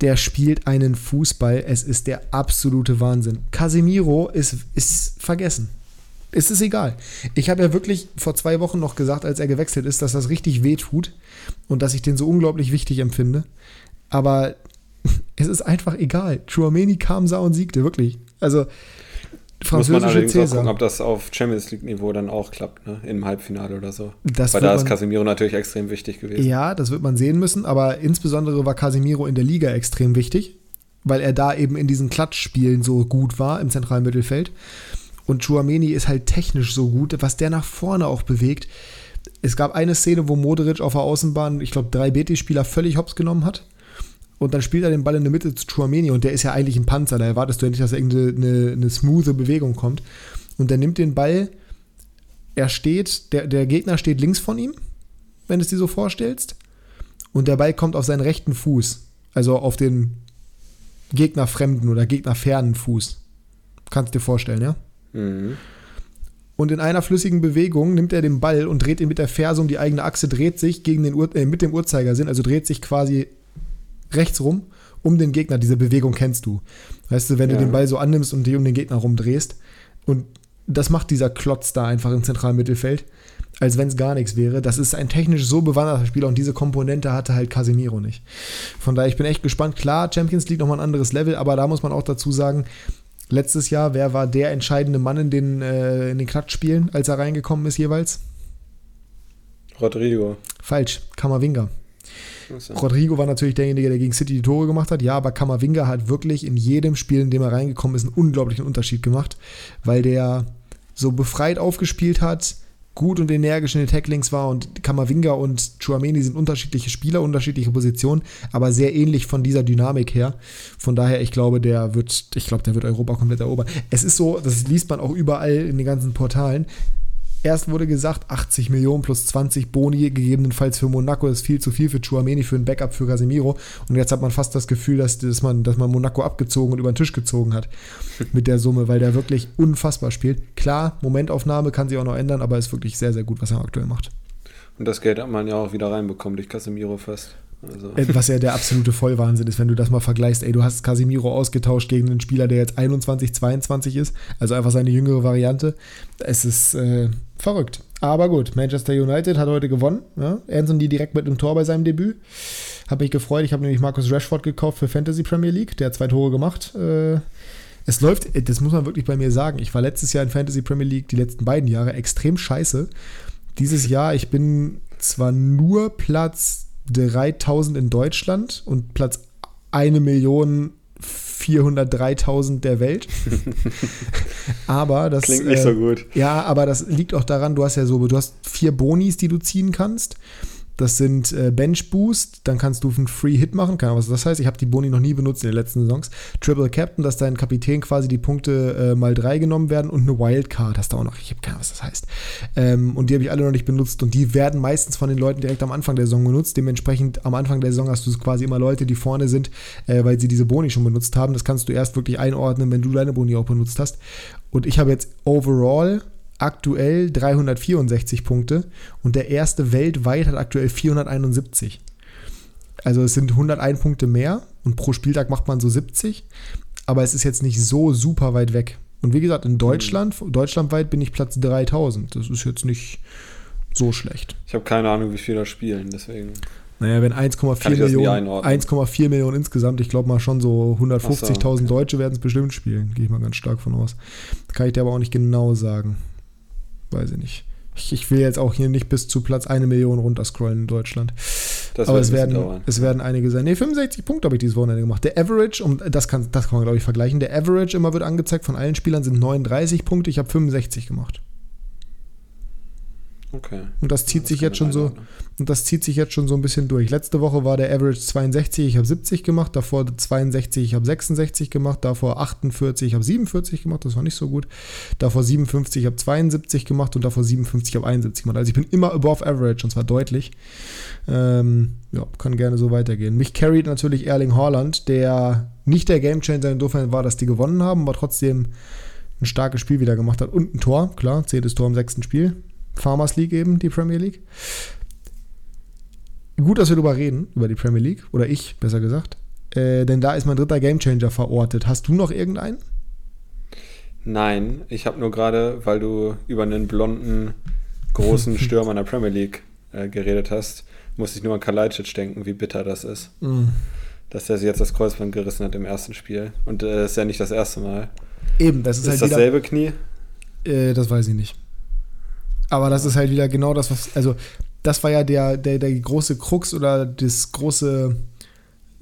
Der spielt einen Fußball. Es ist der absolute Wahnsinn. Casemiro ist, ist vergessen. Es ist egal. Ich habe ja wirklich vor zwei Wochen noch gesagt, als er gewechselt ist, dass das richtig weh tut und dass ich den so unglaublich wichtig empfinde. Aber es ist einfach egal. Chouameni kam, sah und siegte, wirklich. Also, französische Muss man allerdings Cäsar. auch gucken, ob das auf Champions League-Niveau dann auch klappt, ne? im Halbfinale oder so. Das Weil da ist Casemiro natürlich extrem wichtig gewesen. Ja, das wird man sehen müssen, aber insbesondere war Casemiro in der Liga extrem wichtig, weil er da eben in diesen Klatschspielen so gut war im zentralen Mittelfeld. Und Chouameni ist halt technisch so gut, was der nach vorne auch bewegt. Es gab eine Szene, wo Modric auf der Außenbahn, ich glaube, drei BT-Spieler völlig hops genommen hat. Und dann spielt er den Ball in der Mitte zu Chouameni und der ist ja eigentlich ein Panzer. Da erwartest du ja nicht, dass irgendeine eine, eine smooth Bewegung kommt. Und der nimmt den Ball, er steht, der, der Gegner steht links von ihm, wenn du es dir so vorstellst. Und der Ball kommt auf seinen rechten Fuß. Also auf den gegnerfremden oder gegnerfernen Fuß. Kannst du dir vorstellen, ja? Mhm. Und in einer flüssigen Bewegung nimmt er den Ball und dreht ihn mit der Ferse um die eigene Achse, dreht sich gegen den Ur äh, mit dem Uhrzeigersinn, also dreht sich quasi rechts rum um den Gegner. Diese Bewegung kennst du. Weißt du, wenn ja. du den Ball so annimmst und dich um den Gegner rumdrehst. Und das macht dieser Klotz da einfach im zentralen Mittelfeld, als wenn es gar nichts wäre. Das ist ein technisch so bewanderter Spieler und diese Komponente hatte halt Casemiro nicht. Von daher, ich bin echt gespannt. Klar, Champions League nochmal ein anderes Level, aber da muss man auch dazu sagen, letztes Jahr, wer war der entscheidende Mann in den, äh, in den Klatschspielen, als er reingekommen ist jeweils? Rodrigo. Falsch, Kamavinga. Rodrigo war natürlich derjenige, der gegen City die Tore gemacht hat. Ja, aber Kamavinga hat wirklich in jedem Spiel, in dem er reingekommen ist, einen unglaublichen Unterschied gemacht, weil der so befreit aufgespielt hat, gut und energisch in den Tacklings war und Kamavinga und Chuameni sind unterschiedliche Spieler, unterschiedliche Positionen, aber sehr ähnlich von dieser Dynamik her. Von daher, ich glaube, der wird, ich glaube, der wird Europa komplett erobern. Es ist so, das liest man auch überall in den ganzen Portalen. Erst wurde gesagt, 80 Millionen plus 20 Boni, gegebenenfalls für Monaco, ist viel zu viel für Chuameni, für ein Backup für Casemiro. Und jetzt hat man fast das Gefühl, dass, dass, man, dass man Monaco abgezogen und über den Tisch gezogen hat mit der Summe, weil der wirklich unfassbar spielt. Klar, Momentaufnahme kann sich auch noch ändern, aber ist wirklich sehr, sehr gut, was er aktuell macht. Und das Geld hat man ja auch wieder reinbekommen durch Casemiro fest. Also. Äh, was ja der absolute Vollwahnsinn ist, wenn du das mal vergleichst. Ey, du hast Casimiro ausgetauscht gegen einen Spieler, der jetzt 21, 22 ist, also einfach seine jüngere Variante. Es ist äh, verrückt. Aber gut, Manchester United hat heute gewonnen. Ja? Anthony direkt mit einem Tor bei seinem Debüt. Habe mich gefreut. Ich habe nämlich Markus Rashford gekauft für Fantasy Premier League. Der hat zwei Tore gemacht. Äh, es läuft, das muss man wirklich bei mir sagen. Ich war letztes Jahr in Fantasy Premier League, die letzten beiden Jahre, extrem scheiße. Dieses Jahr, ich bin zwar nur Platz 3000 in Deutschland und Platz 1 Million 403.000 der Welt. aber das klingt nicht äh, so gut. Ja, aber das liegt auch daran, du hast ja so, du hast vier Bonis, die du ziehen kannst. Das sind äh, Bench Boost, dann kannst du einen Free Hit machen, keine Ahnung, was das heißt. Ich habe die Boni noch nie benutzt in den letzten Saisons. Triple Captain, dass dein Kapitän quasi die Punkte äh, mal drei genommen werden und eine Wildcard hast du auch noch. Ich habe keine Ahnung, was das heißt. Ähm, und die habe ich alle noch nicht benutzt und die werden meistens von den Leuten direkt am Anfang der Saison genutzt. Dementsprechend am Anfang der Saison hast du quasi immer Leute, die vorne sind, äh, weil sie diese Boni schon benutzt haben. Das kannst du erst wirklich einordnen, wenn du deine Boni auch benutzt hast. Und ich habe jetzt overall aktuell 364 Punkte und der erste weltweit hat aktuell 471. Also es sind 101 Punkte mehr und pro Spieltag macht man so 70, aber es ist jetzt nicht so super weit weg. Und wie gesagt, in Deutschland, mhm. deutschlandweit bin ich Platz 3000. Das ist jetzt nicht so schlecht. Ich habe keine Ahnung, wie viele da spielen, deswegen. Naja, wenn 1,4 Millionen, 1,4 Millionen insgesamt, ich glaube mal schon so 150.000 so, okay. Deutsche werden es bestimmt spielen, gehe ich mal ganz stark von aus. Kann ich dir aber auch nicht genau sagen weiß ich nicht. Ich, ich, will jetzt auch hier nicht bis zu Platz eine Million runterscrollen in Deutschland. Das Aber es werden, es werden einige sein. Ne, 65 Punkte habe ich dieses Wochenende gemacht. Der Average, um, das, kann, das kann man glaube ich vergleichen, der Average immer wird angezeigt von allen Spielern sind 39 Punkte. Ich habe 65 gemacht. Okay. Und das zieht das sich jetzt schon so und das zieht sich jetzt schon so ein bisschen durch. Letzte Woche war der Average 62, ich habe 70 gemacht, davor 62, ich habe 66 gemacht, davor 48, ich habe 47 gemacht, das war nicht so gut. Davor 57, ich habe 72 gemacht und davor 57, ich habe 71 gemacht. Also ich bin immer above average und zwar deutlich. Ähm, ja, kann gerne so weitergehen. Mich carried natürlich Erling Haaland, der nicht der Gamechanger insofern war, dass die gewonnen haben, aber trotzdem ein starkes Spiel wieder gemacht hat und ein Tor, klar, zehntes Tor im sechsten Spiel. Farmers League eben, die Premier League. Gut, dass wir darüber reden, über die Premier League, oder ich, besser gesagt. Äh, denn da ist mein dritter Gamechanger verortet. Hast du noch irgendeinen? Nein, ich habe nur gerade, weil du über einen blonden, großen Stürmer in der Premier League äh, geredet hast, musste ich nur an Kalajdzic denken, wie bitter das ist. Mm. Dass er sich jetzt das Kreuzband gerissen hat im ersten Spiel. Und äh, das ist ja nicht das erste Mal. Eben, das ist, ist halt dasselbe wieder, Knie? Äh, das weiß ich nicht. Aber das ist halt wieder genau das, was, also das war ja der, der, der große Krux oder das große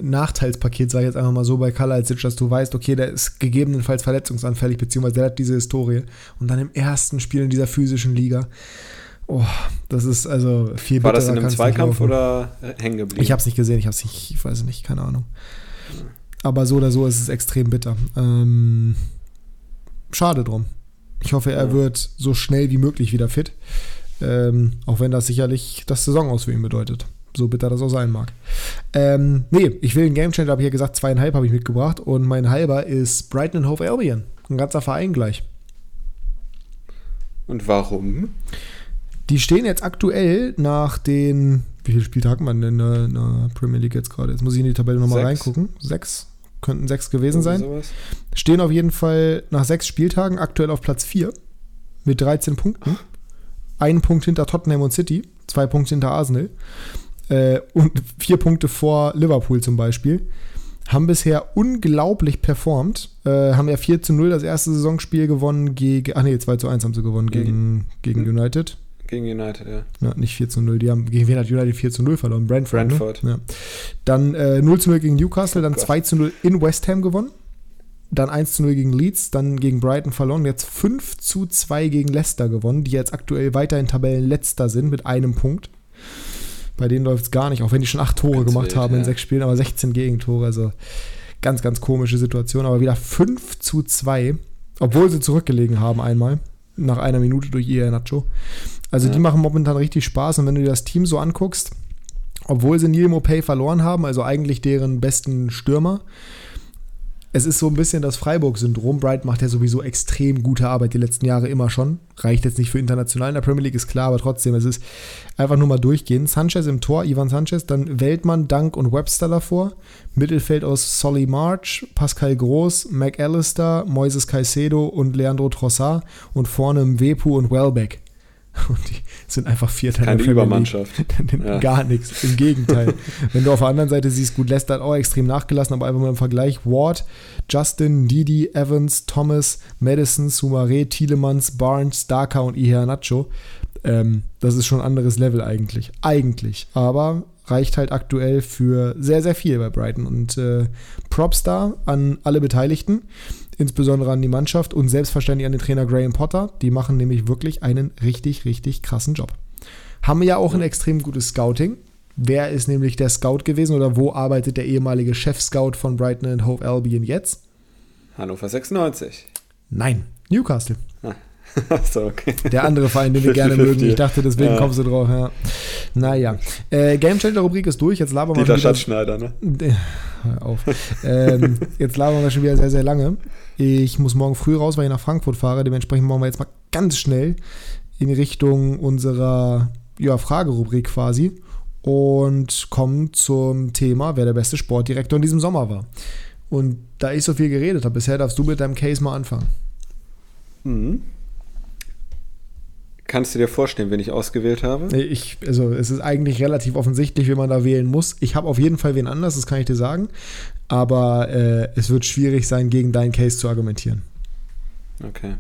Nachteilspaket, sage ich jetzt einfach mal so bei Kalajdzic, dass du weißt, okay, der ist gegebenenfalls verletzungsanfällig, beziehungsweise der hat diese Historie. Und dann im ersten Spiel in dieser physischen Liga. Oh, das ist also viel War das in einem Zweikampf oder hängen geblieben? Ich habe es nicht gesehen, ich habe es nicht, ich weiß nicht, keine Ahnung. Aber so oder so ist es extrem bitter. Ähm, schade drum. Ich hoffe, er wird so schnell wie möglich wieder fit. Ähm, auch wenn das sicherlich das Saison aus für ihn bedeutet. So bitter das auch sein mag. Ähm, nee, ich will einen Gamechanger, habe ich ja gesagt, zweieinhalb habe ich mitgebracht. Und mein halber ist Brighton Hove Albion. Ein ganzer Verein gleich. Und warum? Die stehen jetzt aktuell nach den. Wie viele Spieltagen man denn in der, in der Premier League jetzt gerade? Jetzt muss ich in die Tabelle nochmal reingucken. Sechs könnten sechs gewesen sein. Sowas. Stehen auf jeden Fall nach sechs Spieltagen aktuell auf Platz 4 mit 13 Punkten. Ein Punkt hinter Tottenham und City, zwei Punkte hinter Arsenal äh, und vier Punkte vor Liverpool zum Beispiel. Haben bisher unglaublich performt. Äh, haben ja 4 zu 0 das erste Saisonspiel gewonnen gegen. Ach nee, 2 zu 1 haben sie gewonnen gegen, gegen United. Gegen United, ja. ja. Nicht 4 zu 0. Die haben, gegen wen hat United 4 zu 0 verloren? Brentford. Ne? Brentford. Ne? Ja. Dann äh, 0 zu 0 gegen Newcastle, dann 2 zu 0 in West Ham gewonnen. Dann 1 zu 0 gegen Leeds, dann gegen Brighton verloren. Jetzt 5 zu 2 gegen Leicester gewonnen, die jetzt aktuell weiterhin Tabellenletzter sind mit einem Punkt. Bei denen läuft es gar nicht, auch wenn die schon 8 Tore ganz gemacht wild, haben ja. in 6 Spielen, aber 16 Gegentore. Also ganz, ganz komische Situation. Aber wieder 5 zu 2, obwohl sie zurückgelegen haben einmal nach einer Minute durch ihr Nacho. Also die machen momentan richtig Spaß und wenn du dir das Team so anguckst, obwohl sie Neil Mopay verloren haben, also eigentlich deren besten Stürmer, es ist so ein bisschen das Freiburg-Syndrom. Bright macht ja sowieso extrem gute Arbeit die letzten Jahre immer schon. Reicht jetzt nicht für international in der Premier League, ist klar, aber trotzdem, es ist einfach nur mal durchgehen. Sanchez im Tor, Ivan Sanchez, dann Weltmann, Dank und Webster davor. Mittelfeld aus Solly March, Pascal Groß, McAllister, Moises Caicedo und Leandro Trossard und vorne Mwepu und Welbeck. Und die sind einfach Vierter. Keine Übermannschaft. Ja. Gar nichts. Im Gegenteil. Wenn du auf der anderen Seite siehst, gut, Leicester hat auch extrem nachgelassen, aber einfach mal im Vergleich. Ward, Justin, Didi, Evans, Thomas, Madison, Sumare, Tielemans, Barnes, Daka und Iheanacho. Ähm, das ist schon ein anderes Level eigentlich. Eigentlich. Aber reicht halt aktuell für sehr, sehr viel bei Brighton. Und äh, Props da an alle Beteiligten insbesondere an die Mannschaft und selbstverständlich an den Trainer Graham Potter. Die machen nämlich wirklich einen richtig, richtig krassen Job. Haben ja auch ein extrem gutes Scouting. Wer ist nämlich der Scout gewesen oder wo arbeitet der ehemalige Chef-Scout von Brighton and Hove Albion jetzt? Hannover 96. Nein, Newcastle. Achso, okay. Der andere Verein, den wir gerne mögen. Ich dachte, deswegen ja. kommst du drauf. Ja. Naja. Äh, Game Changer Rubrik ist durch. Jetzt labern wir Dieter Schatzschneider, ne? Hör auf. ähm, jetzt labern wir schon wieder sehr, sehr lange. Ich muss morgen früh raus, weil ich nach Frankfurt fahre. Dementsprechend machen wir jetzt mal ganz schnell in Richtung unserer ja, Fragerubrik quasi und kommen zum Thema, wer der beste Sportdirektor in diesem Sommer war. Und da ich so viel geredet habe, bisher darfst du mit deinem Case mal anfangen. Mhm. Kannst du dir vorstellen, wen ich ausgewählt habe? Ich, also es ist eigentlich relativ offensichtlich, wie man da wählen muss. Ich habe auf jeden Fall wen anders, das kann ich dir sagen. Aber äh, es wird schwierig sein, gegen deinen Case zu argumentieren. Okay.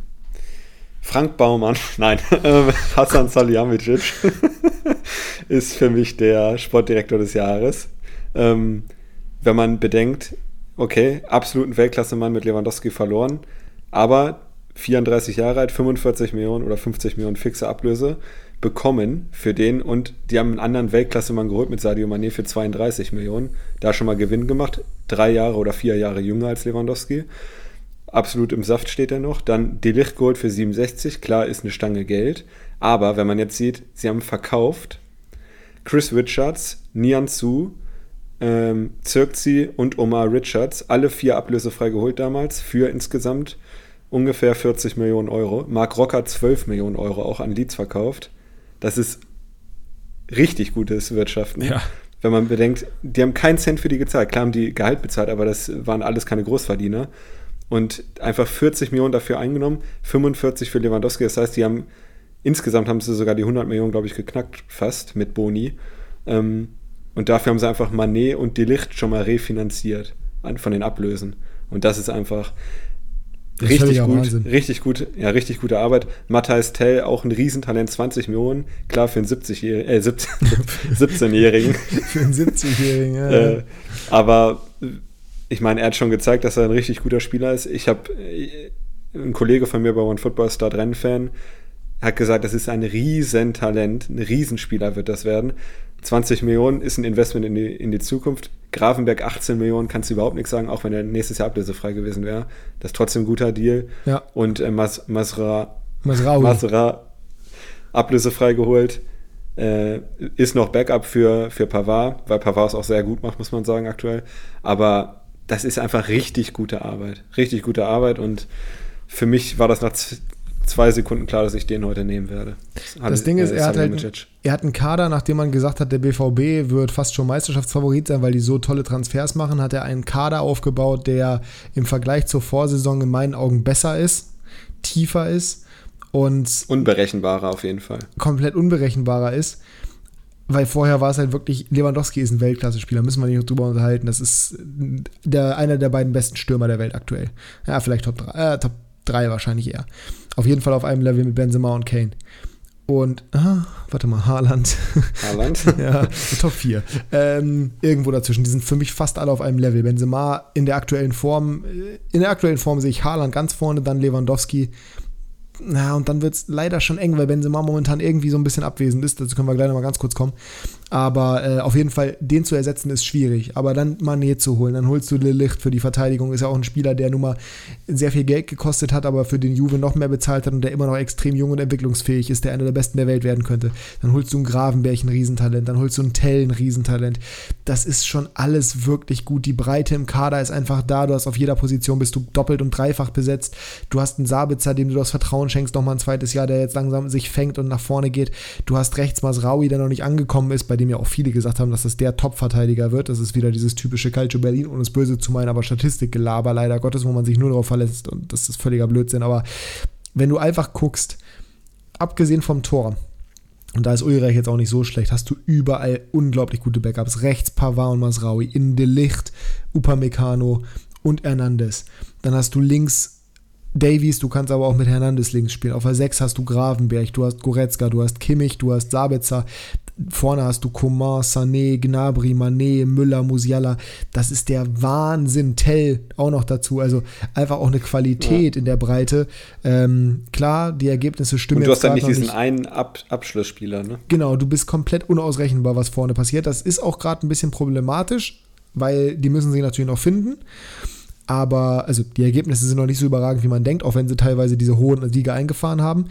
Frank Baumann, nein, äh, Hassan Salihamidzic ist für mich der Sportdirektor des Jahres. Ähm, wenn man bedenkt, okay, absoluten Weltklasse-Mann mit Lewandowski verloren, aber 34 Jahre alt, 45 Millionen oder 50 Millionen fixe Ablöse, bekommen für den und die haben einen anderen Weltklasse-Mann geholt mit Sadio Mané für 32 Millionen. Da schon mal Gewinn gemacht. Drei Jahre oder vier Jahre jünger als Lewandowski. Absolut im Saft steht er noch. Dann Delicht geholt für 67. Klar, ist eine Stange Geld. Aber wenn man jetzt sieht, sie haben verkauft Chris Richards, Nian Su, ähm, Zirkzi und Omar Richards, alle vier ablösefrei geholt damals, für insgesamt ungefähr 40 Millionen Euro. Mark Rocker 12 Millionen Euro auch an Leads verkauft. Das ist richtig gutes Wirtschaften. Ja. Wenn man bedenkt, die haben keinen Cent für die gezahlt. Klar haben die Gehalt bezahlt, aber das waren alles keine Großverdiener. Und einfach 40 Millionen dafür eingenommen, 45 für Lewandowski. Das heißt, die haben insgesamt haben sie sogar die 100 Millionen, glaube ich, geknackt, fast mit Boni. Ähm, und dafür haben sie einfach Manet und Delicht schon mal refinanziert von den Ablösen. Und das ist einfach das richtig gut, Wahnsinn. richtig gut, ja, richtig gute Arbeit. Matthias Tell, auch ein Riesentalent, 20 Millionen, klar für einen 70-Jährigen, äh, 17-Jährigen. für einen 70-Jährigen, ja. Äh, aber ich meine, er hat schon gezeigt, dass er ein richtig guter Spieler ist. Ich habe äh, ein Kollege von mir bei OneFootball Start Rennfan hat gesagt, das ist ein Riesentalent, ein Riesenspieler wird das werden. 20 Millionen ist ein Investment in die, in die Zukunft. Grafenberg 18 Millionen, kannst du überhaupt nichts sagen, auch wenn er nächstes Jahr ablösefrei gewesen wäre. Das ist trotzdem ein guter Deal. Ja. Und äh, Mas, Masra, Masra ablösefrei geholt. Äh, ist noch Backup für, für Pavard, weil Pavard es auch sehr gut macht, muss man sagen, aktuell. Aber das ist einfach richtig gute Arbeit. Richtig gute Arbeit und für mich war das nach zwei Sekunden klar, dass ich den heute nehmen werde. Das, das Ding ist, äh, er hat, halt, er hat einen Kader, nachdem man gesagt hat, der BVB wird fast schon Meisterschaftsfavorit sein, weil die so tolle Transfers machen, hat er einen Kader aufgebaut, der im Vergleich zur Vorsaison in meinen Augen besser ist, tiefer ist und unberechenbarer auf jeden Fall. Komplett unberechenbarer ist. Weil vorher war es halt wirklich, Lewandowski ist ein Weltklasse-Spieler, müssen wir nicht drüber unterhalten. Das ist der, einer der beiden besten Stürmer der Welt aktuell. Ja, vielleicht Top 3, äh, Top 3 wahrscheinlich eher. Auf jeden Fall auf einem Level mit Benzema und Kane. Und, ah, warte mal, Haaland. Haaland? ja, Top 4. Ähm, irgendwo dazwischen. Die sind für mich fast alle auf einem Level. Benzema in der aktuellen Form, äh, in der aktuellen Form sehe ich Haaland ganz vorne, dann Lewandowski na, und dann wird es leider schon eng, weil Benzema momentan irgendwie so ein bisschen abwesend ist. Dazu können wir gleich nochmal ganz kurz kommen. Aber äh, auf jeden Fall, den zu ersetzen ist schwierig. Aber dann Manet zu holen, dann holst du Licht für die Verteidigung. Ist ja auch ein Spieler, der nun mal sehr viel Geld gekostet hat, aber für den Juve noch mehr bezahlt hat und der immer noch extrem jung und entwicklungsfähig ist, der einer der besten der Welt werden könnte. Dann holst du einen Gravenberg, ein Riesentalent. Dann holst du einen Tell, ein Riesentalent. Das ist schon alles wirklich gut. Die Breite im Kader ist einfach da. Du hast auf jeder Position bist du doppelt und dreifach besetzt. Du hast einen Sabitzer, dem du das Vertrauen Vertrauen schenkst, nochmal ein zweites Jahr, der jetzt langsam sich fängt und nach vorne geht. Du hast rechts Masraui, der noch nicht angekommen ist, bei dem ja auch viele gesagt haben, dass das der Top-Verteidiger wird. Das ist wieder dieses typische Calcio Berlin, ohne es böse zu meinen, aber Statistikgelaber leider Gottes, wo man sich nur darauf verlässt und das ist völliger Blödsinn. Aber wenn du einfach guckst, abgesehen vom Tor, und da ist Ulreich jetzt auch nicht so schlecht. Hast du überall unglaublich gute Backups. Rechts Pavard und Masraui, in Delicht, Upamecano und Hernandez. Dann hast du links Davies, du kannst aber auch mit Hernandez links spielen. Auf der 6 hast du Gravenberg, du hast Goretzka, du hast Kimmich, du hast Sabitzer. Vorne hast du Coman, Sané, Gnabry, Mané, Müller, Musiala. Das ist der Wahnsinn. Tell auch noch dazu. Also einfach auch eine Qualität ja. in der Breite. Ähm, klar, die Ergebnisse stimmen. Und du hast dann nicht diesen nicht. einen Ab Abschlussspieler, ne? Genau, du bist komplett unausrechenbar, was vorne passiert. Das ist auch gerade ein bisschen problematisch, weil die müssen sich natürlich noch finden. Aber, also die Ergebnisse sind noch nicht so überragend, wie man denkt, auch wenn sie teilweise diese hohen Siege eingefahren haben.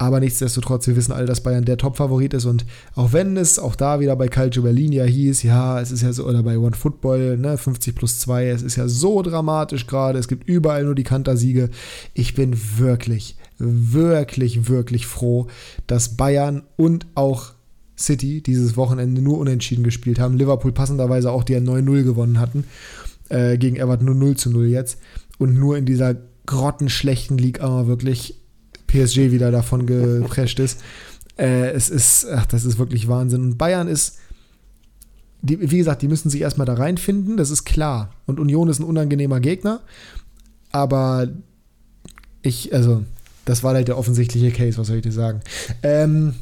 Aber nichtsdestotrotz, wir wissen alle, dass Bayern der Top-Favorit ist. Und auch wenn es auch da wieder bei Calcio Berlin ja hieß, ja, es ist ja so, oder bei One Football, ne, 50 plus 2, es ist ja so dramatisch gerade, es gibt überall nur die Kantersiege. Ich bin wirklich, wirklich, wirklich froh, dass Bayern und auch City dieses Wochenende nur unentschieden gespielt haben. Liverpool passenderweise auch die 9-0 gewonnen hatten äh, gegen Everton nur 0 zu 0 jetzt. Und nur in dieser grottenschlechten Liga wirklich PSG wieder davon geprescht ist. Äh, es ist, ach, das ist wirklich Wahnsinn. Und Bayern ist, die, wie gesagt, die müssen sich erstmal da reinfinden, das ist klar. Und Union ist ein unangenehmer Gegner. Aber ich, also, das war halt der offensichtliche Case, was soll ich dir sagen. Ähm,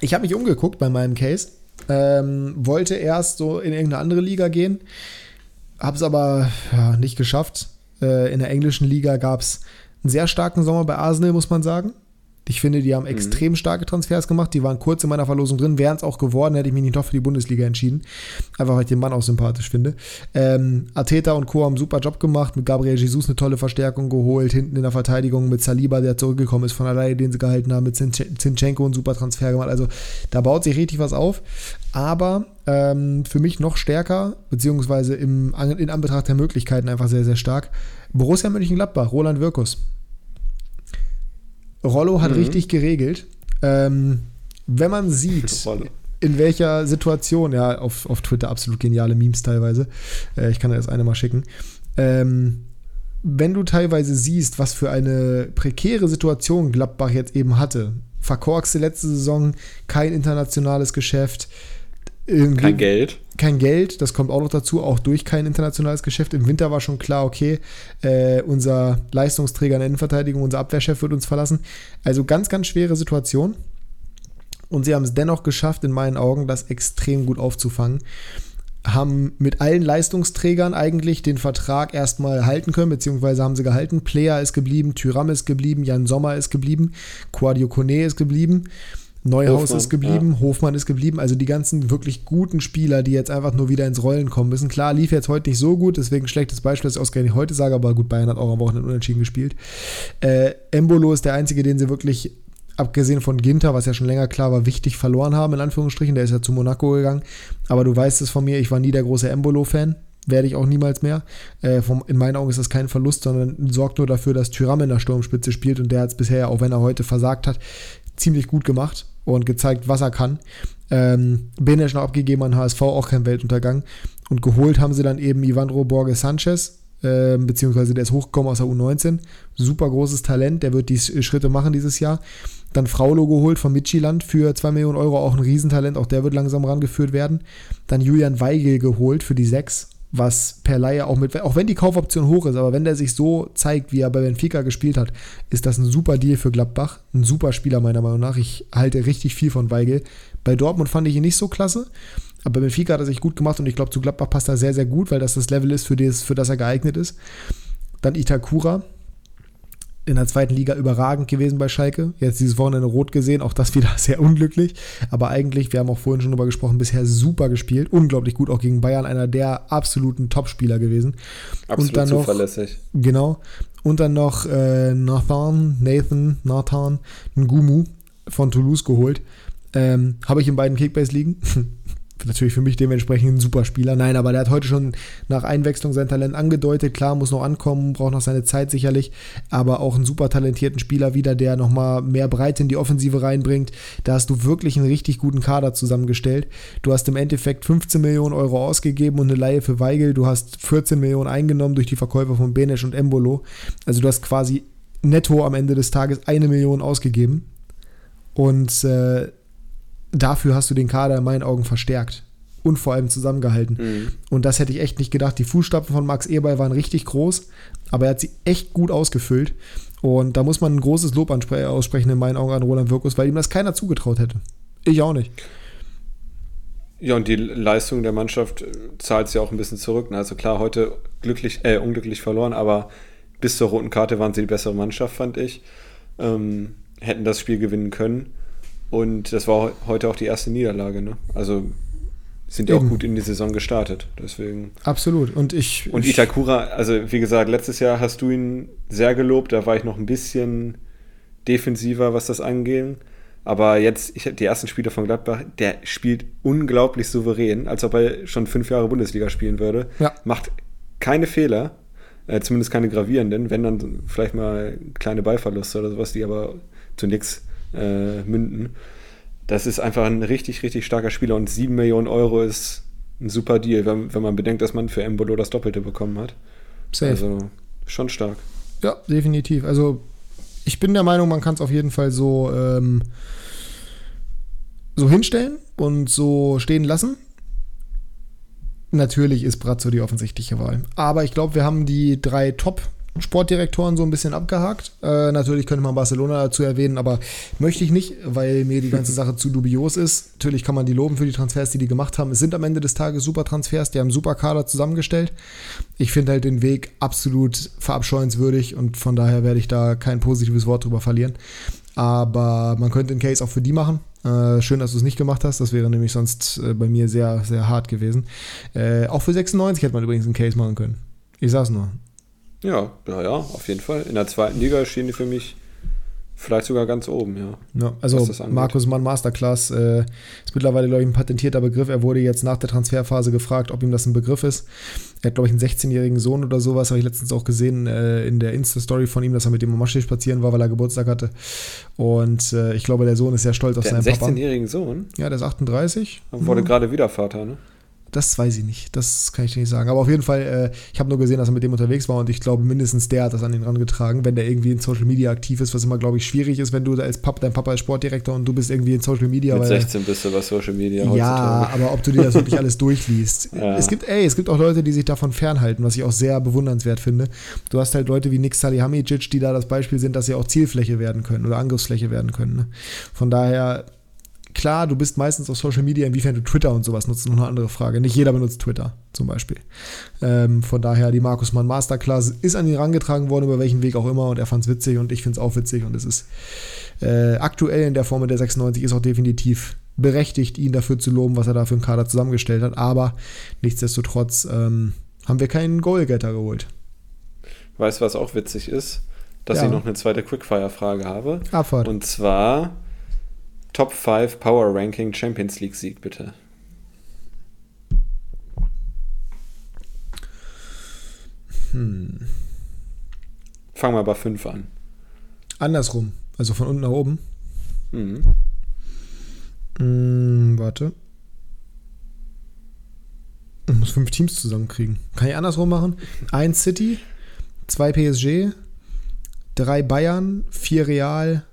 ich habe mich umgeguckt bei meinem Case. Ähm, wollte erst so in irgendeine andere Liga gehen. Habe es aber ja, nicht geschafft. Äh, in der englischen Liga gab es einen sehr starken Sommer bei Arsenal, muss man sagen. Ich finde, die haben mhm. extrem starke Transfers gemacht. Die waren kurz in meiner Verlosung drin. Wären es auch geworden, hätte ich mich nicht doch für die Bundesliga entschieden. Einfach, weil ich den Mann auch sympathisch finde. Ähm, Ateta und Co. haben einen super Job gemacht. Mit Gabriel Jesus eine tolle Verstärkung geholt. Hinten in der Verteidigung mit Saliba, der zurückgekommen ist von alleine, den sie gehalten haben. Mit Zinchenko einen super Transfer gemacht. Also da baut sich richtig was auf. Aber ähm, für mich noch stärker, beziehungsweise im, in Anbetracht der Möglichkeiten einfach sehr, sehr stark. Borussia Mönchengladbach, Roland Wirkus. Rollo hat mhm. richtig geregelt. Ähm, wenn man sieht, in welcher Situation, ja, auf, auf Twitter absolut geniale Memes teilweise. Äh, ich kann dir das eine mal schicken. Ähm, wenn du teilweise siehst, was für eine prekäre Situation Gladbach jetzt eben hatte, verkorkste letzte Saison, kein internationales Geschäft, kein Geld. Kein Geld, das kommt auch noch dazu, auch durch kein internationales Geschäft. Im Winter war schon klar, okay, äh, unser Leistungsträger in der Innenverteidigung, unser Abwehrchef wird uns verlassen. Also ganz, ganz schwere Situation. Und sie haben es dennoch geschafft, in meinen Augen, das extrem gut aufzufangen. Haben mit allen Leistungsträgern eigentlich den Vertrag erstmal halten können, beziehungsweise haben sie gehalten. Player ist geblieben, Tyram ist geblieben, Jan Sommer ist geblieben, Quadio Kone ist geblieben. Neuhaus Hofmann, ist geblieben, ja. Hofmann ist geblieben, also die ganzen wirklich guten Spieler, die jetzt einfach nur wieder ins Rollen kommen müssen. Klar, lief jetzt heute nicht so gut, deswegen schlechtes Beispiel, dass ich ausgerechnet heute sage, aber gut, Bayern hat auch am Wochenende unentschieden gespielt. Äh, Embolo ist der einzige, den sie wirklich, abgesehen von Ginter, was ja schon länger klar war, wichtig verloren haben, in Anführungsstrichen. Der ist ja zu Monaco gegangen. Aber du weißt es von mir, ich war nie der große Embolo-Fan werde ich auch niemals mehr. Äh, vom, in meinen Augen ist das kein Verlust, sondern sorgt nur dafür, dass Tyram in der Sturmspitze spielt und der hat es bisher, auch wenn er heute versagt hat, ziemlich gut gemacht und gezeigt, was er kann. Ähm, Benesch noch abgegeben an HSV, auch kein Weltuntergang. Und geholt haben sie dann eben Ivandro Borges Sanchez, äh, beziehungsweise der ist hochgekommen aus der U19. Super großes Talent, der wird die Schritte machen dieses Jahr. Dann Fraulo geholt von Midtjylland für 2 Millionen Euro, auch ein Riesentalent, auch der wird langsam rangeführt werden. Dann Julian Weigel geholt für die 6, was per Laie auch mit, auch wenn die Kaufoption hoch ist, aber wenn der sich so zeigt, wie er bei Benfica gespielt hat, ist das ein super Deal für Gladbach. Ein super Spieler meiner Meinung nach. Ich halte richtig viel von Weigel. Bei Dortmund fand ich ihn nicht so klasse, aber Benfica hat er sich gut gemacht und ich glaube, zu Gladbach passt er sehr, sehr gut, weil das das Level ist, für das, für das er geeignet ist. Dann Itakura, in der zweiten Liga überragend gewesen bei Schalke. Jetzt dieses Wochenende rot gesehen, auch das wieder sehr unglücklich. Aber eigentlich, wir haben auch vorhin schon drüber gesprochen, bisher super gespielt. Unglaublich gut auch gegen Bayern, einer der absoluten Topspieler gewesen. Absolut und dann zuverlässig. Noch, genau. Und dann noch äh, Nathan, Nathan, Nathan Ngumu von Toulouse geholt. Ähm, Habe ich in beiden Kickbase liegen. natürlich für mich dementsprechend ein super Spieler. Nein, aber der hat heute schon nach Einwechslung sein Talent angedeutet. Klar, muss noch ankommen, braucht noch seine Zeit sicherlich, aber auch einen super talentierten Spieler wieder, der nochmal mehr Breite in die Offensive reinbringt. Da hast du wirklich einen richtig guten Kader zusammengestellt. Du hast im Endeffekt 15 Millionen Euro ausgegeben und eine Laie für Weigel. Du hast 14 Millionen eingenommen durch die Verkäufe von Benesch und Embolo. Also du hast quasi netto am Ende des Tages eine Million ausgegeben. Und äh, dafür hast du den Kader in meinen Augen verstärkt und vor allem zusammengehalten. Mhm. Und das hätte ich echt nicht gedacht. Die Fußstapfen von Max Eberl waren richtig groß, aber er hat sie echt gut ausgefüllt. Und da muss man ein großes Lob aussprechen in meinen Augen an Roland Wirkus, weil ihm das keiner zugetraut hätte. Ich auch nicht. Ja, und die Leistung der Mannschaft äh, zahlt sie auch ein bisschen zurück. Ne? Also klar, heute glücklich, äh, unglücklich verloren, aber bis zur roten Karte waren sie die bessere Mannschaft, fand ich. Ähm, hätten das Spiel gewinnen können. Und das war heute auch die erste Niederlage. Ne? Also sind ja auch gut in die Saison gestartet. Deswegen. Absolut. Und ich. Und Itakura, also wie gesagt, letztes Jahr hast du ihn sehr gelobt. Da war ich noch ein bisschen defensiver, was das angeht. Aber jetzt, ich, die ersten Spiele von Gladbach, der spielt unglaublich souverän, als ob er schon fünf Jahre Bundesliga spielen würde. Ja. Macht keine Fehler, äh, zumindest keine gravierenden, wenn dann vielleicht mal kleine Ballverluste oder sowas, die aber zu nichts äh, münden. Das ist einfach ein richtig, richtig starker Spieler und 7 Millionen Euro ist ein super Deal, wenn, wenn man bedenkt, dass man für Embolo das Doppelte bekommen hat. Safe. Also schon stark. Ja, definitiv. Also ich bin der Meinung, man kann es auf jeden Fall so, ähm, so hinstellen und so stehen lassen. Natürlich ist Brazzo die offensichtliche Wahl. Aber ich glaube, wir haben die drei Top- Sportdirektoren so ein bisschen abgehakt. Äh, natürlich könnte man Barcelona dazu erwähnen, aber möchte ich nicht, weil mir die ganze Sache zu dubios ist. Natürlich kann man die loben für die Transfers, die die gemacht haben. Es sind am Ende des Tages super Transfers, die haben super Kader zusammengestellt. Ich finde halt den Weg absolut verabscheuenswürdig und von daher werde ich da kein positives Wort drüber verlieren. Aber man könnte einen Case auch für die machen. Äh, schön, dass du es nicht gemacht hast. Das wäre nämlich sonst äh, bei mir sehr, sehr hart gewesen. Äh, auch für 96 hätte man übrigens einen Case machen können. Ich sag's nur. Ja, ja, ja, auf jeden Fall. In der zweiten Liga stehen die für mich Vielleicht sogar ganz oben, ja. ja also Markus Mann Masterclass äh, ist mittlerweile, glaube ich, ein patentierter Begriff. Er wurde jetzt nach der Transferphase gefragt, ob ihm das ein Begriff ist. Er hat, glaube ich, einen 16-jährigen Sohn oder sowas, habe ich letztens auch gesehen äh, in der Insta-Story von ihm, dass er mit dem Momaschi spazieren war, weil er Geburtstag hatte. Und äh, ich glaube, der Sohn ist sehr stolz auf der seinen 16 Papa. 16-jährigen Sohn? Ja, der ist 38. Wurde mhm. gerade wieder Vater, ne? Das weiß ich nicht. Das kann ich nicht sagen. Aber auf jeden Fall, äh, ich habe nur gesehen, dass er mit dem unterwegs war und ich glaube, mindestens der hat das an ihn rangetragen, wenn der irgendwie in Social Media aktiv ist, was immer, glaube ich, schwierig ist, wenn du als Papa, dein Papa ist Sportdirektor und du bist irgendwie in Social Media. Mit 16 bist du bei Social Media. Heutzutage. Ja, aber ob du dir das wirklich alles durchliest. Ja. Es gibt, ey, es gibt auch Leute, die sich davon fernhalten, was ich auch sehr bewundernswert finde. Du hast halt Leute wie Nick Salihamidzic, die da das Beispiel sind, dass sie auch Zielfläche werden können oder Angriffsfläche werden können. Ne? Von daher Klar, du bist meistens auf Social Media, inwiefern du Twitter und sowas nutzt, noch eine andere Frage. Nicht jeder benutzt Twitter zum Beispiel. Ähm, von daher, die Markus Mann Masterclass ist an ihn herangetragen worden, über welchen Weg auch immer, und er fand es witzig und ich finde es auch witzig und es ist äh, aktuell in der Formel der 96 ist auch definitiv berechtigt, ihn dafür zu loben, was er da für einen Kader zusammengestellt hat. Aber nichtsdestotrotz ähm, haben wir keinen Goalgetter geholt. Weißt du, was auch witzig ist? Dass ja. ich noch eine zweite Quickfire-Frage habe. Abfahrt. Und zwar Top 5 Power Ranking Champions League Sieg, bitte. Hm. Fangen wir bei 5 an. Andersrum, also von unten nach oben. Mhm. Hm, warte. Ich muss fünf Teams zusammenkriegen. Kann ich andersrum machen? Ein City, zwei PSG, drei Bayern, vier Real,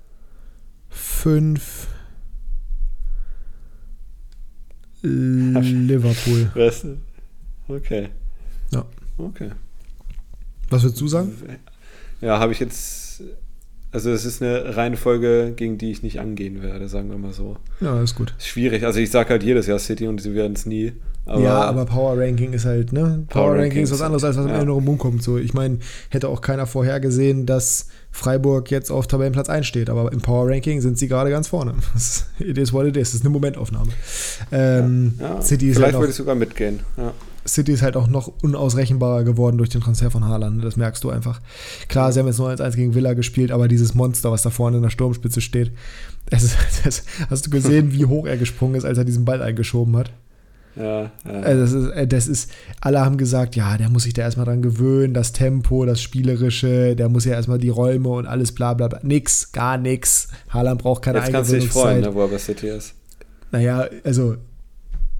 fünf Liverpool. Was? Okay. Ja. Okay. Was würdest du sagen? Ja, habe ich jetzt. Also, es ist eine Reihenfolge, gegen die ich nicht angehen werde, sagen wir mal so. Ja, ist gut. Ist schwierig. Also, ich sage halt jedes Jahr City und sie werden es nie. Aber ja, aber Power Ranking ist halt, ne? Power, Power Ranking ist was anderes, als was im ja. Erinnerung rumkommt. So, ich meine, hätte auch keiner vorhergesehen, dass Freiburg jetzt auf Tabellenplatz 1 steht, aber im Power Ranking sind sie gerade ganz vorne. it is what it is. Das ist eine Momentaufnahme. Ähm, ja, ja. City Vielleicht halt würde ich sogar mitgehen. Ja. City ist halt auch noch unausrechenbarer geworden durch den Transfer von Haaland. Das merkst du einfach. Klar, sie haben jetzt nur 1-1 gegen Villa gespielt, aber dieses Monster, was da vorne in der Sturmspitze steht, das ist, das, hast du gesehen, wie hoch er gesprungen ist, als er diesen Ball eingeschoben hat? Ja, ja. Also das, ist, äh, das ist, alle haben gesagt, ja, der muss sich da erstmal dran gewöhnen, das Tempo, das Spielerische, der muss ja erstmal die Räume und alles bla bla bla. Nix, gar nix. Haaland braucht keine Jetzt kannst du dich freuen, ne, wo er bei City ist. Naja, also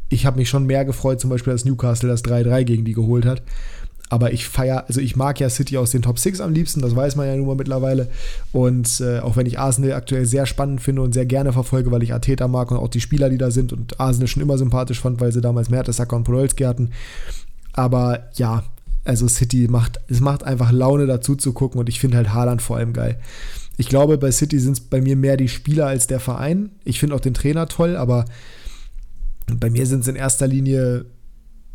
ich habe mich schon mehr gefreut, zum Beispiel, dass Newcastle das 3-3 gegen die geholt hat. Aber ich feiere, also ich mag ja City aus den Top 6 am liebsten, das weiß man ja nun mal mittlerweile. Und äh, auch wenn ich Arsenal aktuell sehr spannend finde und sehr gerne verfolge, weil ich Arteta mag und auch die Spieler, die da sind und Arsenal schon immer sympathisch fand, weil sie damals Mertesacker und Podolski hatten. Aber ja, also City macht, es macht einfach Laune dazu zu gucken und ich finde halt Haaland vor allem geil. Ich glaube, bei City sind es bei mir mehr die Spieler als der Verein. Ich finde auch den Trainer toll, aber bei mir sind es in erster Linie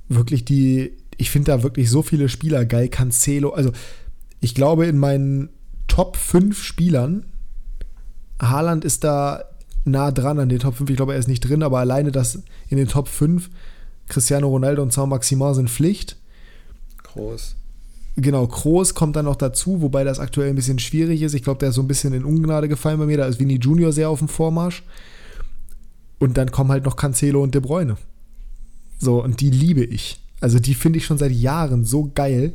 wirklich die, ich finde da wirklich so viele Spieler geil. Cancelo, also ich glaube in meinen Top 5 Spielern, Haaland ist da nah dran an den Top 5. Ich glaube, er ist nicht drin, aber alleine das in den Top 5, Cristiano Ronaldo und Saint-Maximin sind Pflicht. Groß. Genau, Kroos kommt dann noch dazu, wobei das aktuell ein bisschen schwierig ist. Ich glaube, der ist so ein bisschen in Ungnade gefallen bei mir. Da ist Vinny Junior sehr auf dem Vormarsch. Und dann kommen halt noch Cancelo und De Bruyne. So, und die liebe ich. Also die finde ich schon seit Jahren so geil.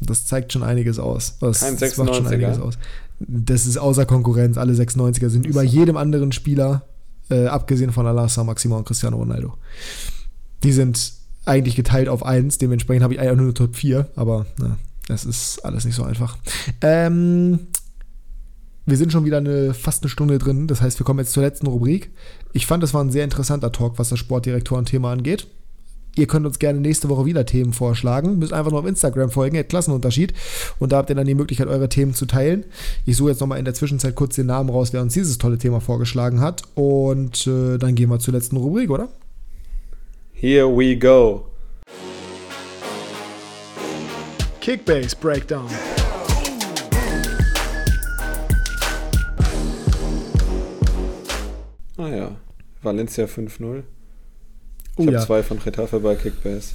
Das zeigt schon einiges aus. Das, Kein 96er. macht schon einiges aus. Das ist außer Konkurrenz. Alle 96er sind über jedem anderen Spieler, äh, abgesehen von Alassa, Maxima und Cristiano Ronaldo. Die sind eigentlich geteilt auf 1. Dementsprechend habe ich eigentlich nur eine Top 4. Aber na, das ist alles nicht so einfach. Ähm, wir sind schon wieder eine, fast eine Stunde drin. Das heißt, wir kommen jetzt zur letzten Rubrik. Ich fand, das war ein sehr interessanter Talk, was das Sportdirektoren-Thema angeht. Ihr könnt uns gerne nächste Woche wieder Themen vorschlagen. Müsst einfach nur auf Instagram folgen, Klassenunterschied. Und da habt ihr dann die Möglichkeit, eure Themen zu teilen. Ich suche jetzt nochmal in der Zwischenzeit kurz den Namen raus, wer uns dieses tolle Thema vorgeschlagen hat. Und äh, dann gehen wir zur letzten Rubrik, oder? Here we go. Kickbase Breakdown. Naja, Valencia 5-0. Oh Ich habe ja. zwei von Retafe bei Kickbase.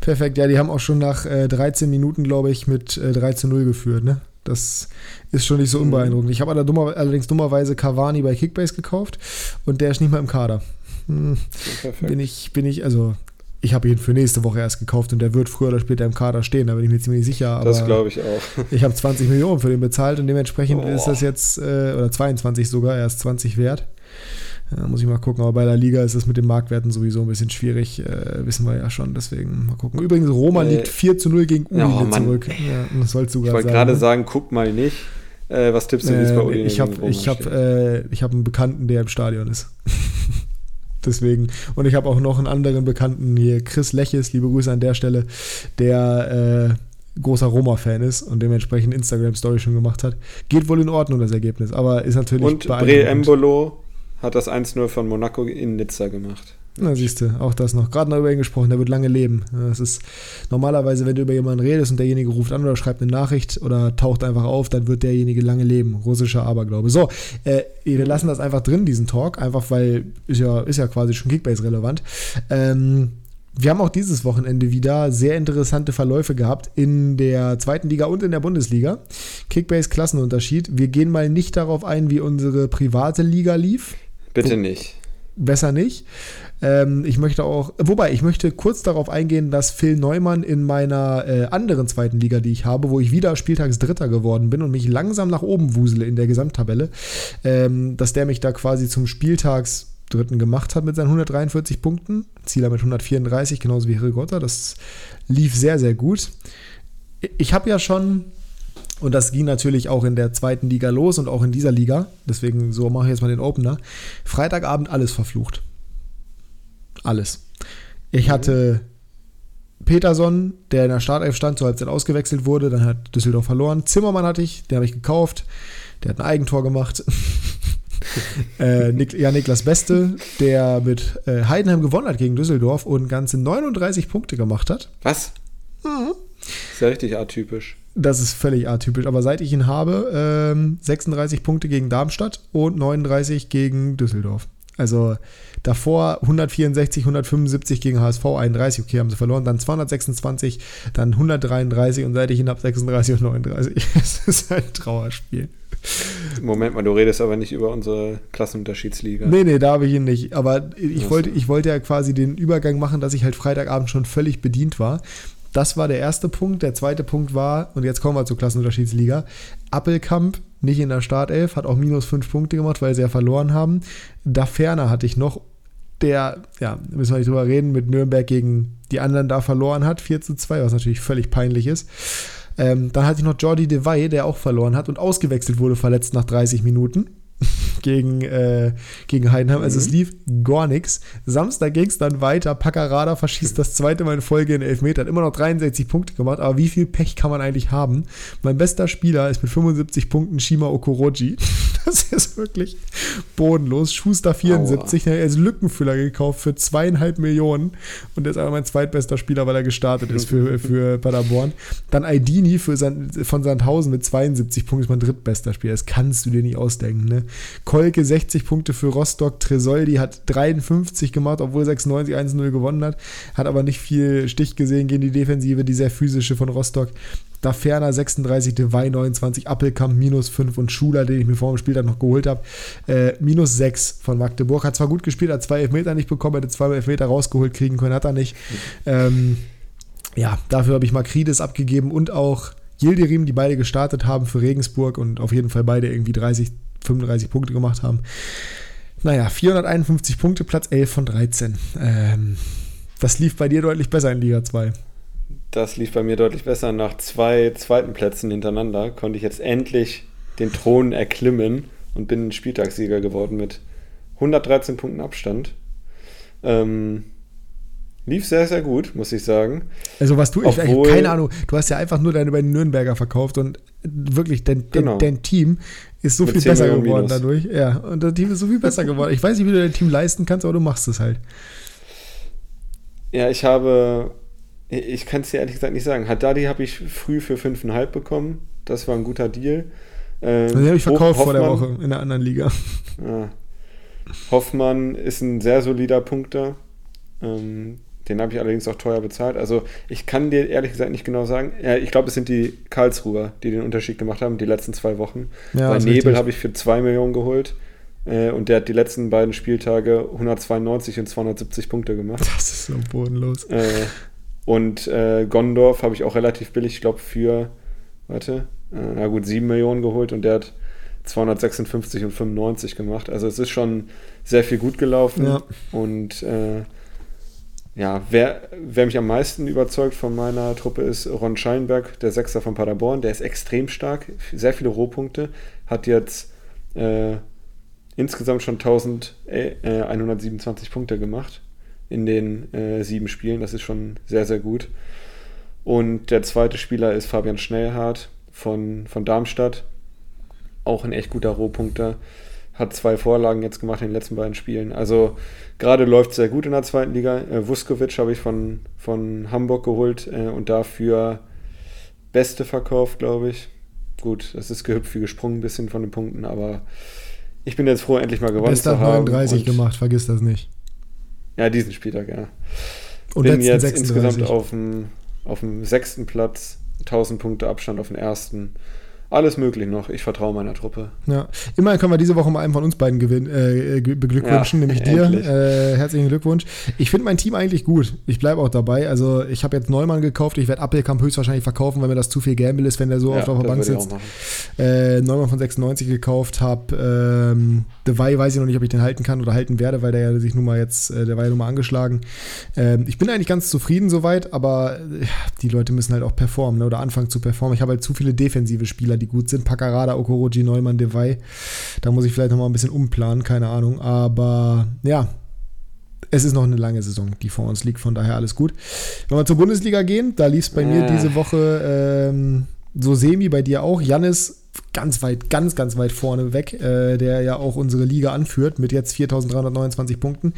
Perfekt, ja, die haben auch schon nach äh, 13 Minuten, glaube ich, mit äh, 3 zu 0 geführt, ne? Das ist schon nicht so Mhm. unbeeindruckend. Ich habe allerdings dummerweise Cavani bei Kickbase gekauft und der ist nicht mal im Kader. Hm, perfekt. bin ich, bin ich, also ich habe ihn für nächste Woche erst gekauft und der wird früher oder später im Kader stehen, da bin ich mir ziemlich sicher. Aber das glaube ich auch. ich habe 20 Millionen für den bezahlt und dementsprechend Oh. ist das jetzt, äh, oder 22 sogar, erst 20 wert. Äh, muss ich mal gucken, aber bei der Liga ist das mit den Marktwerten sowieso ein bisschen schwierig, äh, wissen wir ja schon, deswegen mal gucken. Übrigens, Roma Äh, liegt 4 zu 0 gegen Udine oh, zurück. Ja, das sollst du Ich wollte gerade ne? sagen, guck mal nicht. Äh, was tippst du, wie es bei Äh, Udine ich habe ich hab, äh, ich hab einen Bekannten, der im Stadion ist. Deswegen. Und ich habe auch noch einen anderen Bekannten hier, Chris Leches, liebe Grüße an der Stelle, der äh, großer Roma-Fan ist und dementsprechend Instagram-Story schon gemacht hat. Geht wohl in Ordnung, das Ergebnis, aber ist natürlich Und Bre. Embolo hat das 1-0 von Monaco in Nizza gemacht. Na, siehst du, auch das noch. Gerade noch über ihn gesprochen, der wird lange leben. Das ist normalerweise, wenn du über jemanden redest und derjenige ruft an oder schreibt eine Nachricht oder taucht einfach auf, dann wird derjenige lange leben. Russischer Aberglaube. So, äh, wir lassen das einfach drin, diesen Talk, einfach weil ist ja, ist ja quasi schon Kickbase relevant. Ähm, wir haben auch dieses Wochenende wieder sehr interessante Verläufe gehabt in der zweiten Liga und in der Bundesliga. Kickbase Klassenunterschied. Wir gehen mal nicht darauf ein, wie unsere private Liga lief Bitte nicht. besser nicht. Ähm, ich möchte auch, wobei, ich möchte kurz darauf eingehen, dass Phil Neumann in meiner äh, anderen zweiten Liga, die ich habe, wo ich wieder Spieltagsdritter geworden bin und mich langsam nach oben wusele in der Gesamttabelle, ähm, dass der mich da quasi zum Spieltagsdritten gemacht hat mit seinen 143 Punkten. Zieler mit 134, genauso wie Hirgotta. Das lief sehr, sehr gut. Ich habe ja schon und das ging natürlich auch in der zweiten Liga los und auch in dieser Liga. Deswegen so mache ich jetzt mal den Opener. Freitagabend alles verflucht. Alles. Ich hatte Peterson, der in der Startelf stand, zur Halbzeit ausgewechselt wurde. Dann hat Düsseldorf verloren. Zimmermann hatte ich, den habe ich gekauft. Der hat ein Eigentor gemacht. äh, Nik ja, Niklas Beste, der mit äh, Heidenheim gewonnen hat gegen Düsseldorf und ganze 39 Punkte gemacht hat. Was? Mhm. Ja richtig atypisch. Das ist völlig atypisch. Aber seit ich ihn habe, ähm, 36 Punkte gegen Darmstadt und 39 gegen Düsseldorf. Also davor 164, 175 gegen HSV, 31, okay, haben sie verloren, dann 226, dann 133 und seit ich ihn habe 36 und 39. Es ist ein Trauerspiel. Moment mal, du redest aber nicht über unsere Klassenunterschiedsliga. Nee, nee, da habe ich ihn nicht. Aber ich wollte, ich wollte ja quasi den Übergang machen, dass ich halt Freitagabend schon völlig bedient war. Das war der erste Punkt. Der zweite Punkt war, und jetzt kommen wir zur Klassenunterschiedsliga, Appelkamp nicht in der Startelf, hat auch minus fünf Punkte gemacht, weil sie ja verloren haben. Da ferner hatte ich noch, der, ja, müssen wir nicht drüber reden, mit Nürnberg gegen die anderen da verloren hat, 4 zu 2, was natürlich völlig peinlich ist. Ähm, dann hatte ich noch Jordi DeVay, der auch verloren hat und ausgewechselt wurde, verletzt nach 30 Minuten gegen, äh, gegen Heidenheim. Also es Mhm. lief gar nichts. Samstag ging es dann weiter. Paccarada verschießt das zweite Mal in Folge in Elfmeter. Hat immer noch 63 Punkte gemacht, aber wie viel Pech kann man eigentlich haben? Mein bester Spieler ist mit 75 Punkten Shima Okoroji. Das ist wirklich bodenlos. Schuster 74, der hat als Lückenfüller gekauft für zweieinhalb Millionen und der ist aber mein zweitbester Spieler, weil er gestartet ist für, für Paderborn. Dann Aidini für San, von Sandhausen mit 72 Punkten ist mein drittbester Spieler. Das kannst du dir nicht ausdenken. Ne? Kolke 60 Punkte für Rostock. Tresoldi hat 53 gemacht, obwohl 96 1-0 gewonnen hat. Hat aber nicht viel Stich gesehen gegen die Defensive, die sehr physische von Rostock. Da Ferner 36, Dewey 29, Appelkamp minus 5 und Schuler, den ich mir vor dem Spieltag noch geholt habe, äh, minus 6 von Magdeburg. Hat zwar gut gespielt, hat zwei Elfmeter nicht bekommen, hätte zwei Elfmeter rausgeholt kriegen können, hat er nicht. Ähm, ja, dafür habe ich Makrides abgegeben und auch Yildirim, die beide gestartet haben für Regensburg und auf jeden Fall beide irgendwie 30, 35 Punkte gemacht haben. Naja, 451 Punkte, Platz 11 von 13. Ähm, das lief bei dir deutlich besser in Liga 2. Das lief bei mir deutlich besser. Nach zwei zweiten Plätzen hintereinander konnte ich jetzt endlich den Thron erklimmen und bin Spieltagssieger geworden mit 113 Punkten Abstand. Ähm, lief sehr, sehr gut, muss ich sagen. Also was du, ich, ich habe Obwohl- keine Ahnung, du hast ja einfach nur deine beiden Nürnberger verkauft und wirklich, dein, dein, Genau. dein Team ist so Mit viel 10 besser Millionen geworden Minus. dadurch. Ja, und das Team ist so viel besser geworden. Ich weiß nicht, wie du dein Team leisten kannst, aber du machst es halt. Ja, ich habe, ich kann es dir ehrlich gesagt nicht sagen. Haddadi habe ich früh für 5,5 bekommen. Das war ein guter Deal. Ähm, Den habe ich verkauft vor der Hoffmann- Woche in der anderen Liga. Ja. Hoffmann ist ein sehr solider Punkter. Ähm, den habe ich allerdings auch teuer bezahlt. Also ich kann dir ehrlich gesagt nicht genau sagen. Ja, ich glaube, es sind die Karlsruher, die den Unterschied gemacht haben, die letzten zwei Wochen. Ja, Bei Nebel habe ich für 2 Millionen geholt. Äh, und der hat die letzten beiden Spieltage 192 und 270 Punkte gemacht. Das ist so bodenlos. Äh, und äh, Gondorf habe ich auch relativ billig, ich glaube, für, warte, äh, na gut, 7 Millionen geholt und der hat 256 und 95 gemacht. Also es ist schon sehr viel gut gelaufen. Ja. Und äh, ja, wer, wer mich am meisten überzeugt von meiner Truppe ist Ron Scheinberg, der Sechster von Paderborn. Der ist extrem stark, sehr viele Rohpunkte, hat jetzt äh, insgesamt schon 1127 Punkte gemacht in den äh, sieben Spielen. Das ist schon sehr, sehr gut. Und der zweite Spieler ist Fabian Schnellhardt von, von Darmstadt. Auch ein echt guter Rohpunkter. Hat zwei Vorlagen jetzt gemacht in den letzten beiden Spielen. Also gerade läuft es sehr gut in der zweiten Liga. Äh, Vuskovic habe ich von, von Hamburg geholt äh, und dafür Beste verkauft, glaube ich. Gut, das ist gehüpft wie gesprungen ein bisschen von den Punkten, aber ich bin jetzt froh, endlich mal gewonnen Beste zu haben. 39 gemacht, vergiss das nicht. Ja, diesen Spieltag, ja. Und bin jetzt 36. insgesamt auf dem, auf dem sechsten Platz, 1000 Punkte Abstand auf den ersten alles möglich noch. Ich vertraue meiner Truppe. Ja, immerhin können wir diese Woche mal einen von uns beiden gewinn, äh, beglückwünschen, ja, nämlich dir. Äh, herzlichen Glückwunsch. Ich finde mein Team eigentlich gut. Ich bleibe auch dabei. Also ich habe jetzt Neumann gekauft. Ich werde Appelkamp höchstwahrscheinlich verkaufen, weil mir das zu viel Gamble ist, wenn der so ja, oft auf der Bank sitzt. Äh, Neumann von 96 gekauft habe. Ähm, Dewey weiß ich noch nicht, ob ich den halten kann oder halten werde, weil der ja sich nun mal jetzt, äh, der war ja nun mal angeschlagen. Ähm, ich bin eigentlich ganz zufrieden soweit, aber äh, die Leute müssen halt auch performen ne, oder anfangen zu performen. Ich habe halt zu viele defensive Spieler, die gut sind. Paccarada, Okoroji, Neumann, Dewey. Da muss ich vielleicht nochmal ein bisschen umplanen, keine Ahnung. Aber ja, es ist noch eine lange Saison, die vor uns liegt, von daher alles gut. Wenn wir zur Bundesliga gehen, da lief es bei äh. mir diese Woche ähm, so semi, bei dir auch. Jannis ganz weit, ganz, ganz weit vorne weg, äh, der ja auch unsere Liga anführt mit jetzt 4.329 Punkten.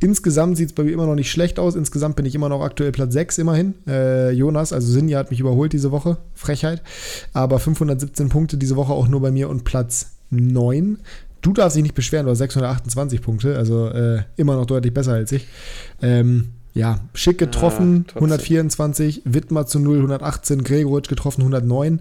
Insgesamt sieht es bei mir immer noch nicht schlecht aus. Insgesamt bin ich immer noch aktuell Platz 6 immerhin. Äh, Jonas, also Sinja hat mich überholt diese Woche. Frechheit. Aber 517 Punkte diese Woche auch nur bei mir und Platz 9. Du darfst dich nicht beschweren, du hast 628 Punkte, also äh, immer noch deutlich besser als ich. Ähm, ja, Schick getroffen, ja, 124, Wittmer zu 0, 118, Gregoritsch getroffen, 109.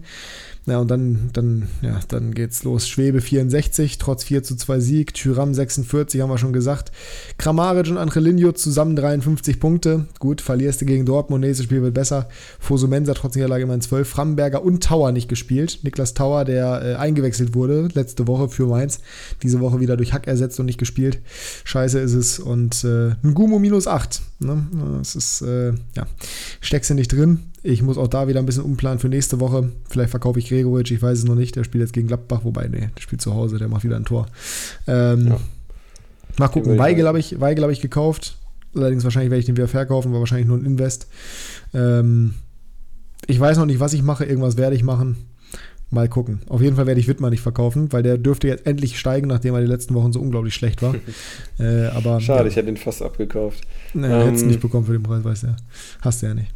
Ja, und dann, dann, ja, dann geht's los. Schwebe 64, trotz 4 zu 2 Sieg. Tyram 46, haben wir schon gesagt. Kramaric und Angelino zusammen 53 Punkte. Gut, verlierst du gegen Dortmund, nächstes Spiel wird besser. Fosumensa trotz Niederlage immerhin 12. Framberger und Tower nicht gespielt. Niklas Tower, der äh, eingewechselt wurde letzte Woche für Mainz. Diese Woche wieder durch Hack ersetzt und nicht gespielt. Scheiße ist es. Und äh, ein Gumo minus 8. Ne? Das ist, äh, ja, steckst du nicht drin. Ich muss auch da wieder ein bisschen umplanen für nächste Woche. Vielleicht verkaufe ich Gregoritsch, ich weiß es noch nicht. Der spielt jetzt gegen Gladbach, wobei, nee, der spielt zu Hause, der macht wieder ein Tor. Ähm, ja. Mal gucken. Weigel habe ich, Weigel hab ich gekauft. Allerdings wahrscheinlich werde ich den wieder verkaufen, war wahrscheinlich nur ein Invest. Ähm, ich weiß noch nicht, was ich mache. Irgendwas werde ich machen. Mal gucken. Auf jeden Fall werde ich Wittmann nicht verkaufen, weil der dürfte jetzt endlich steigen, nachdem er die letzten Wochen so unglaublich schlecht war. äh, aber, Schade, ja. ich hätte ihn fast abgekauft. Naja, ähm, hättest du nicht bekommen für den Preis, weißt du ja. Hast du ja nicht.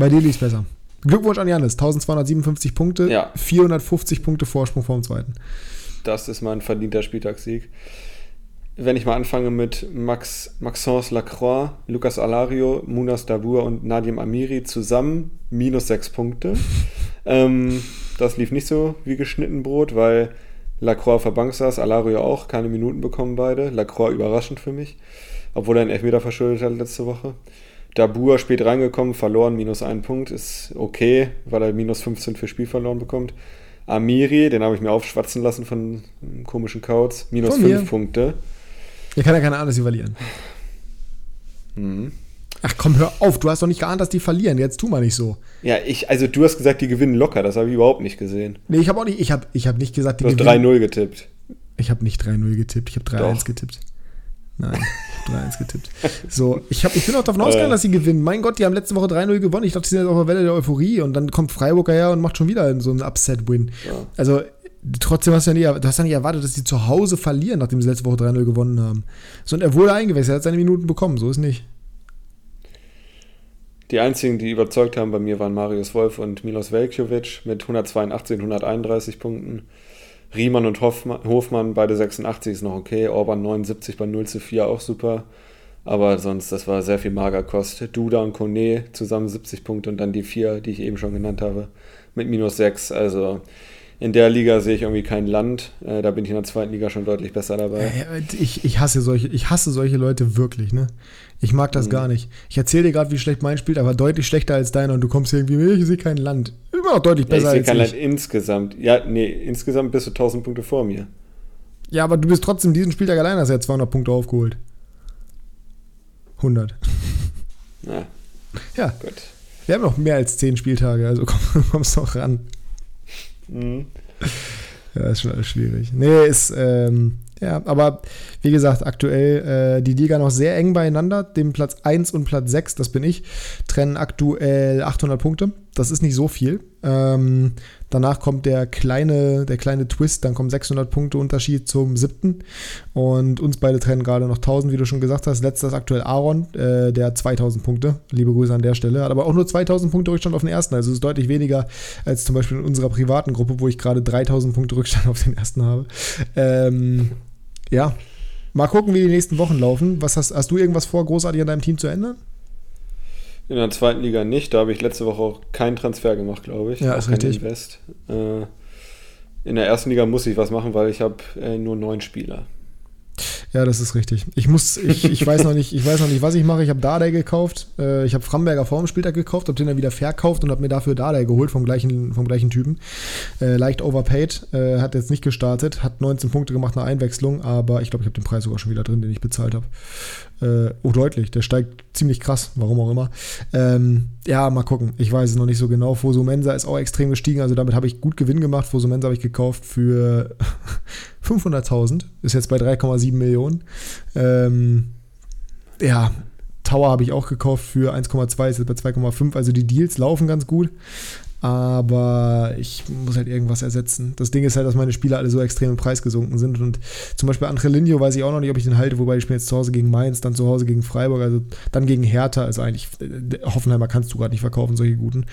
Bei dir liegt es besser. Glückwunsch an Janis, 1257 Punkte, ja. 450 Punkte Vorsprung vor dem zweiten. Das ist mein verdienter Spieltagssieg. Wenn ich mal anfange mit Max, Maxence Lacroix, Lucas Alario, Munas Dabur und Nadim Amiri zusammen, minus sechs Punkte. ähm, das lief nicht so wie geschnitten Brot, weil Lacroix auf der Bank saß, Alario auch, keine Minuten bekommen beide. Lacroix überraschend für mich, obwohl er einen Elfmeter verschuldet hat letzte Woche. Dabur spät reingekommen, verloren, minus einen Punkt, ist okay, weil er minus 15 für Spiel verloren bekommt. Amiri, den habe ich mir aufschwatzen lassen von komischen Kauz, minus 5 Punkte. Er kann ja keine Ahnung, dass sie verlieren. Mhm. Ach komm, hör auf, du hast doch nicht geahnt, dass die verlieren. Jetzt tu mal nicht so. Ja, ich, also du hast gesagt, die gewinnen locker, das habe ich überhaupt nicht gesehen. Nee, ich habe auch nicht, ich habe ich hab nicht gesagt, die du gewinnen. Du hast 3-0 getippt. Ich habe nicht 3-0 getippt, ich habe 3-1 getippt. Nein, ich habe 3-1 getippt. So, ich, hab, ich bin auch davon ausgegangen, äh. dass sie gewinnen. Mein Gott, die haben letzte Woche 3-0 gewonnen. Ich dachte, sie sind jetzt auf der Welle der Euphorie und dann kommt Freiburg her und macht schon wieder so einen Upset-Win. Ja. Also, trotzdem hast du, ja nicht, du hast ja nicht erwartet, dass sie zu Hause verlieren, nachdem sie letzte Woche 3-0 gewonnen haben. So, und er wurde eingewechselt, er hat seine Minuten bekommen, so ist nicht. Die einzigen, die überzeugt haben bei mir, waren Marius Wolf und Milos Velkovic mit 182 und 131 Punkten. Riemann und Hofmann, Hofmann, beide 86 ist noch okay. Orban 79 bei 0 zu 4 auch super. Aber sonst, das war sehr viel Magerkost. Duda und Kone zusammen 70 Punkte und dann die vier, die ich eben schon genannt habe, mit minus 6. Also in der Liga sehe ich irgendwie kein Land. Äh, da bin ich in der zweiten Liga schon deutlich besser dabei. Ich, ich, hasse, solche, ich hasse solche Leute wirklich, ne? Ich mag das mhm. gar nicht. Ich erzähle dir gerade, wie schlecht mein spielt, aber deutlich schlechter als deiner und du kommst irgendwie, ich sehe kein Land. Immer noch deutlich besser ja, ich als ich. Land insgesamt. Ja, nee, insgesamt bist du 1000 Punkte vor mir. Ja, aber du bist trotzdem diesen Spieltag allein, hast ja 200 Punkte aufgeholt. 100. Na. Ja. Gut. Wir haben noch mehr als 10 Spieltage, also komm, kommst doch ran. Mhm. Ja, ist schon alles schwierig. Nee, ist, ähm, ja, aber wie gesagt, aktuell äh, die Liga noch sehr eng beieinander. Dem Platz 1 und Platz 6, das bin ich, trennen aktuell 800 Punkte. Das ist nicht so viel. Ähm, danach kommt der kleine, der kleine Twist, dann kommen 600 Punkte Unterschied zum siebten. Und uns beide trennen gerade noch 1000, wie du schon gesagt hast. Letzter ist aktuell Aaron, äh, der 2000 Punkte. Liebe Grüße an der Stelle. Hat aber auch nur 2000 Punkte Rückstand auf den ersten. Also ist deutlich weniger als zum Beispiel in unserer privaten Gruppe, wo ich gerade 3000 Punkte Rückstand auf den ersten habe. Ähm, ja, mal gucken, wie die nächsten Wochen laufen. Was hast, hast du irgendwas vor, großartig an deinem Team zu ändern? In der zweiten Liga nicht. Da habe ich letzte Woche auch keinen Transfer gemacht, glaube ich. Ja, ist richtig. Invest. Äh, in der ersten Liga muss ich was machen, weil ich habe äh, nur neun Spieler. Ja, das ist richtig. Ich muss, ich, ich weiß noch nicht, ich weiß noch nicht, was ich mache. Ich habe Dardai gekauft. Äh, ich habe Framberger vor dem Spieltag gekauft, habe den dann wieder verkauft und habe mir dafür Dardai geholt vom gleichen, vom gleichen Typen. Äh, leicht overpaid, äh, hat jetzt nicht gestartet, hat 19 Punkte gemacht nach Einwechslung, aber ich glaube, ich habe den Preis sogar schon wieder drin, den ich bezahlt habe. Äh, oh, deutlich. Der steigt ziemlich krass, warum auch immer. Ähm, ja, mal gucken. Ich weiß es noch nicht so genau. Foso Mensa ist auch extrem gestiegen, also damit habe ich gut Gewinn gemacht. Foso Mensa habe ich gekauft für 500.000, ist jetzt bei 3,7 Millionen. Ähm, ja, Tower habe ich auch gekauft für 1,2, ist jetzt bei 2,5. Also die Deals laufen ganz gut. Aber ich muss halt irgendwas ersetzen. Das Ding ist halt, dass meine Spieler alle so extrem im Preis gesunken sind. Und zum Beispiel Angelino weiß ich auch noch nicht, ob ich den halte, wobei ich spiele jetzt zu Hause gegen Mainz, dann zu Hause gegen Freiburg, also dann gegen Hertha. Also eigentlich, äh, Hoffenheimer kannst du gerade nicht verkaufen, solche guten.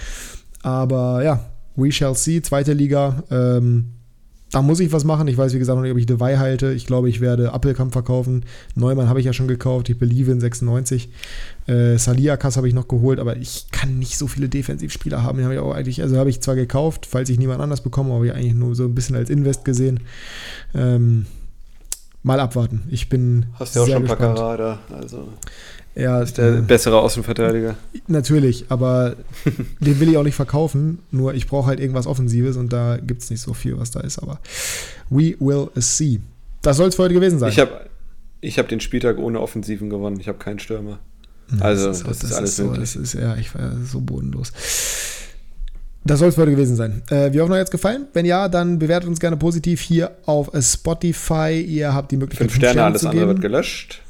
Aber ja, we shall see. Zweite Liga. Ähm, da muss ich was machen. Ich weiß, wie gesagt, noch nicht, ob ich Dewey halte. Ich glaube, ich werde Appelkamp verkaufen. Neumann habe ich ja schon gekauft. Ich believe in 96. Äh, Saliakas habe ich noch geholt, aber ich kann nicht so viele Defensivspieler haben. Den habe ich auch eigentlich, also habe ich zwar gekauft, falls ich niemand anders bekomme, aber ich eigentlich nur so ein bisschen als Invest gesehen. Ähm, mal abwarten. Ich bin. Hast du ja auch schon Paccarada, also. Ja, ist der äh, bessere Außenverteidiger. Natürlich, aber den will ich auch nicht verkaufen. Nur ich brauche halt irgendwas Offensives und da gibt es nicht so viel, was da ist. Aber we will see. Das soll es für heute gewesen sein. Ich habe ich hab den Spieltag ohne Offensiven gewonnen. Ich habe keinen Stürmer. Also, das ist, das ist alles so. Das ist, ja, ich war so bodenlos. Das soll es für heute gewesen sein. Äh, wir hoffen, euch jetzt gefallen. Wenn ja, dann bewertet uns gerne positiv hier auf Spotify. Ihr habt die Möglichkeit, fünf Sterne, Sterne alles andere wird gelöscht.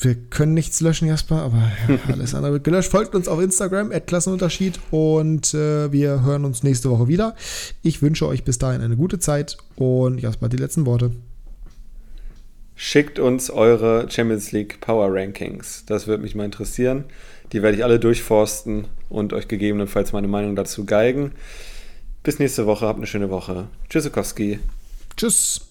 Wir können nichts löschen, Jasper, aber ja, alles andere wird gelöscht. Folgt uns auf Instagram, Klassenunterschied und äh, wir hören uns nächste Woche wieder. Ich wünsche euch bis dahin eine gute Zeit und Jasper, die letzten Worte. Schickt uns eure Champions League Power Rankings. Das würde mich mal interessieren. Die werde ich alle durchforsten und euch gegebenenfalls meine Meinung dazu geigen. Bis nächste Woche, habt eine schöne Woche. Tschüssikowski. Tschüss.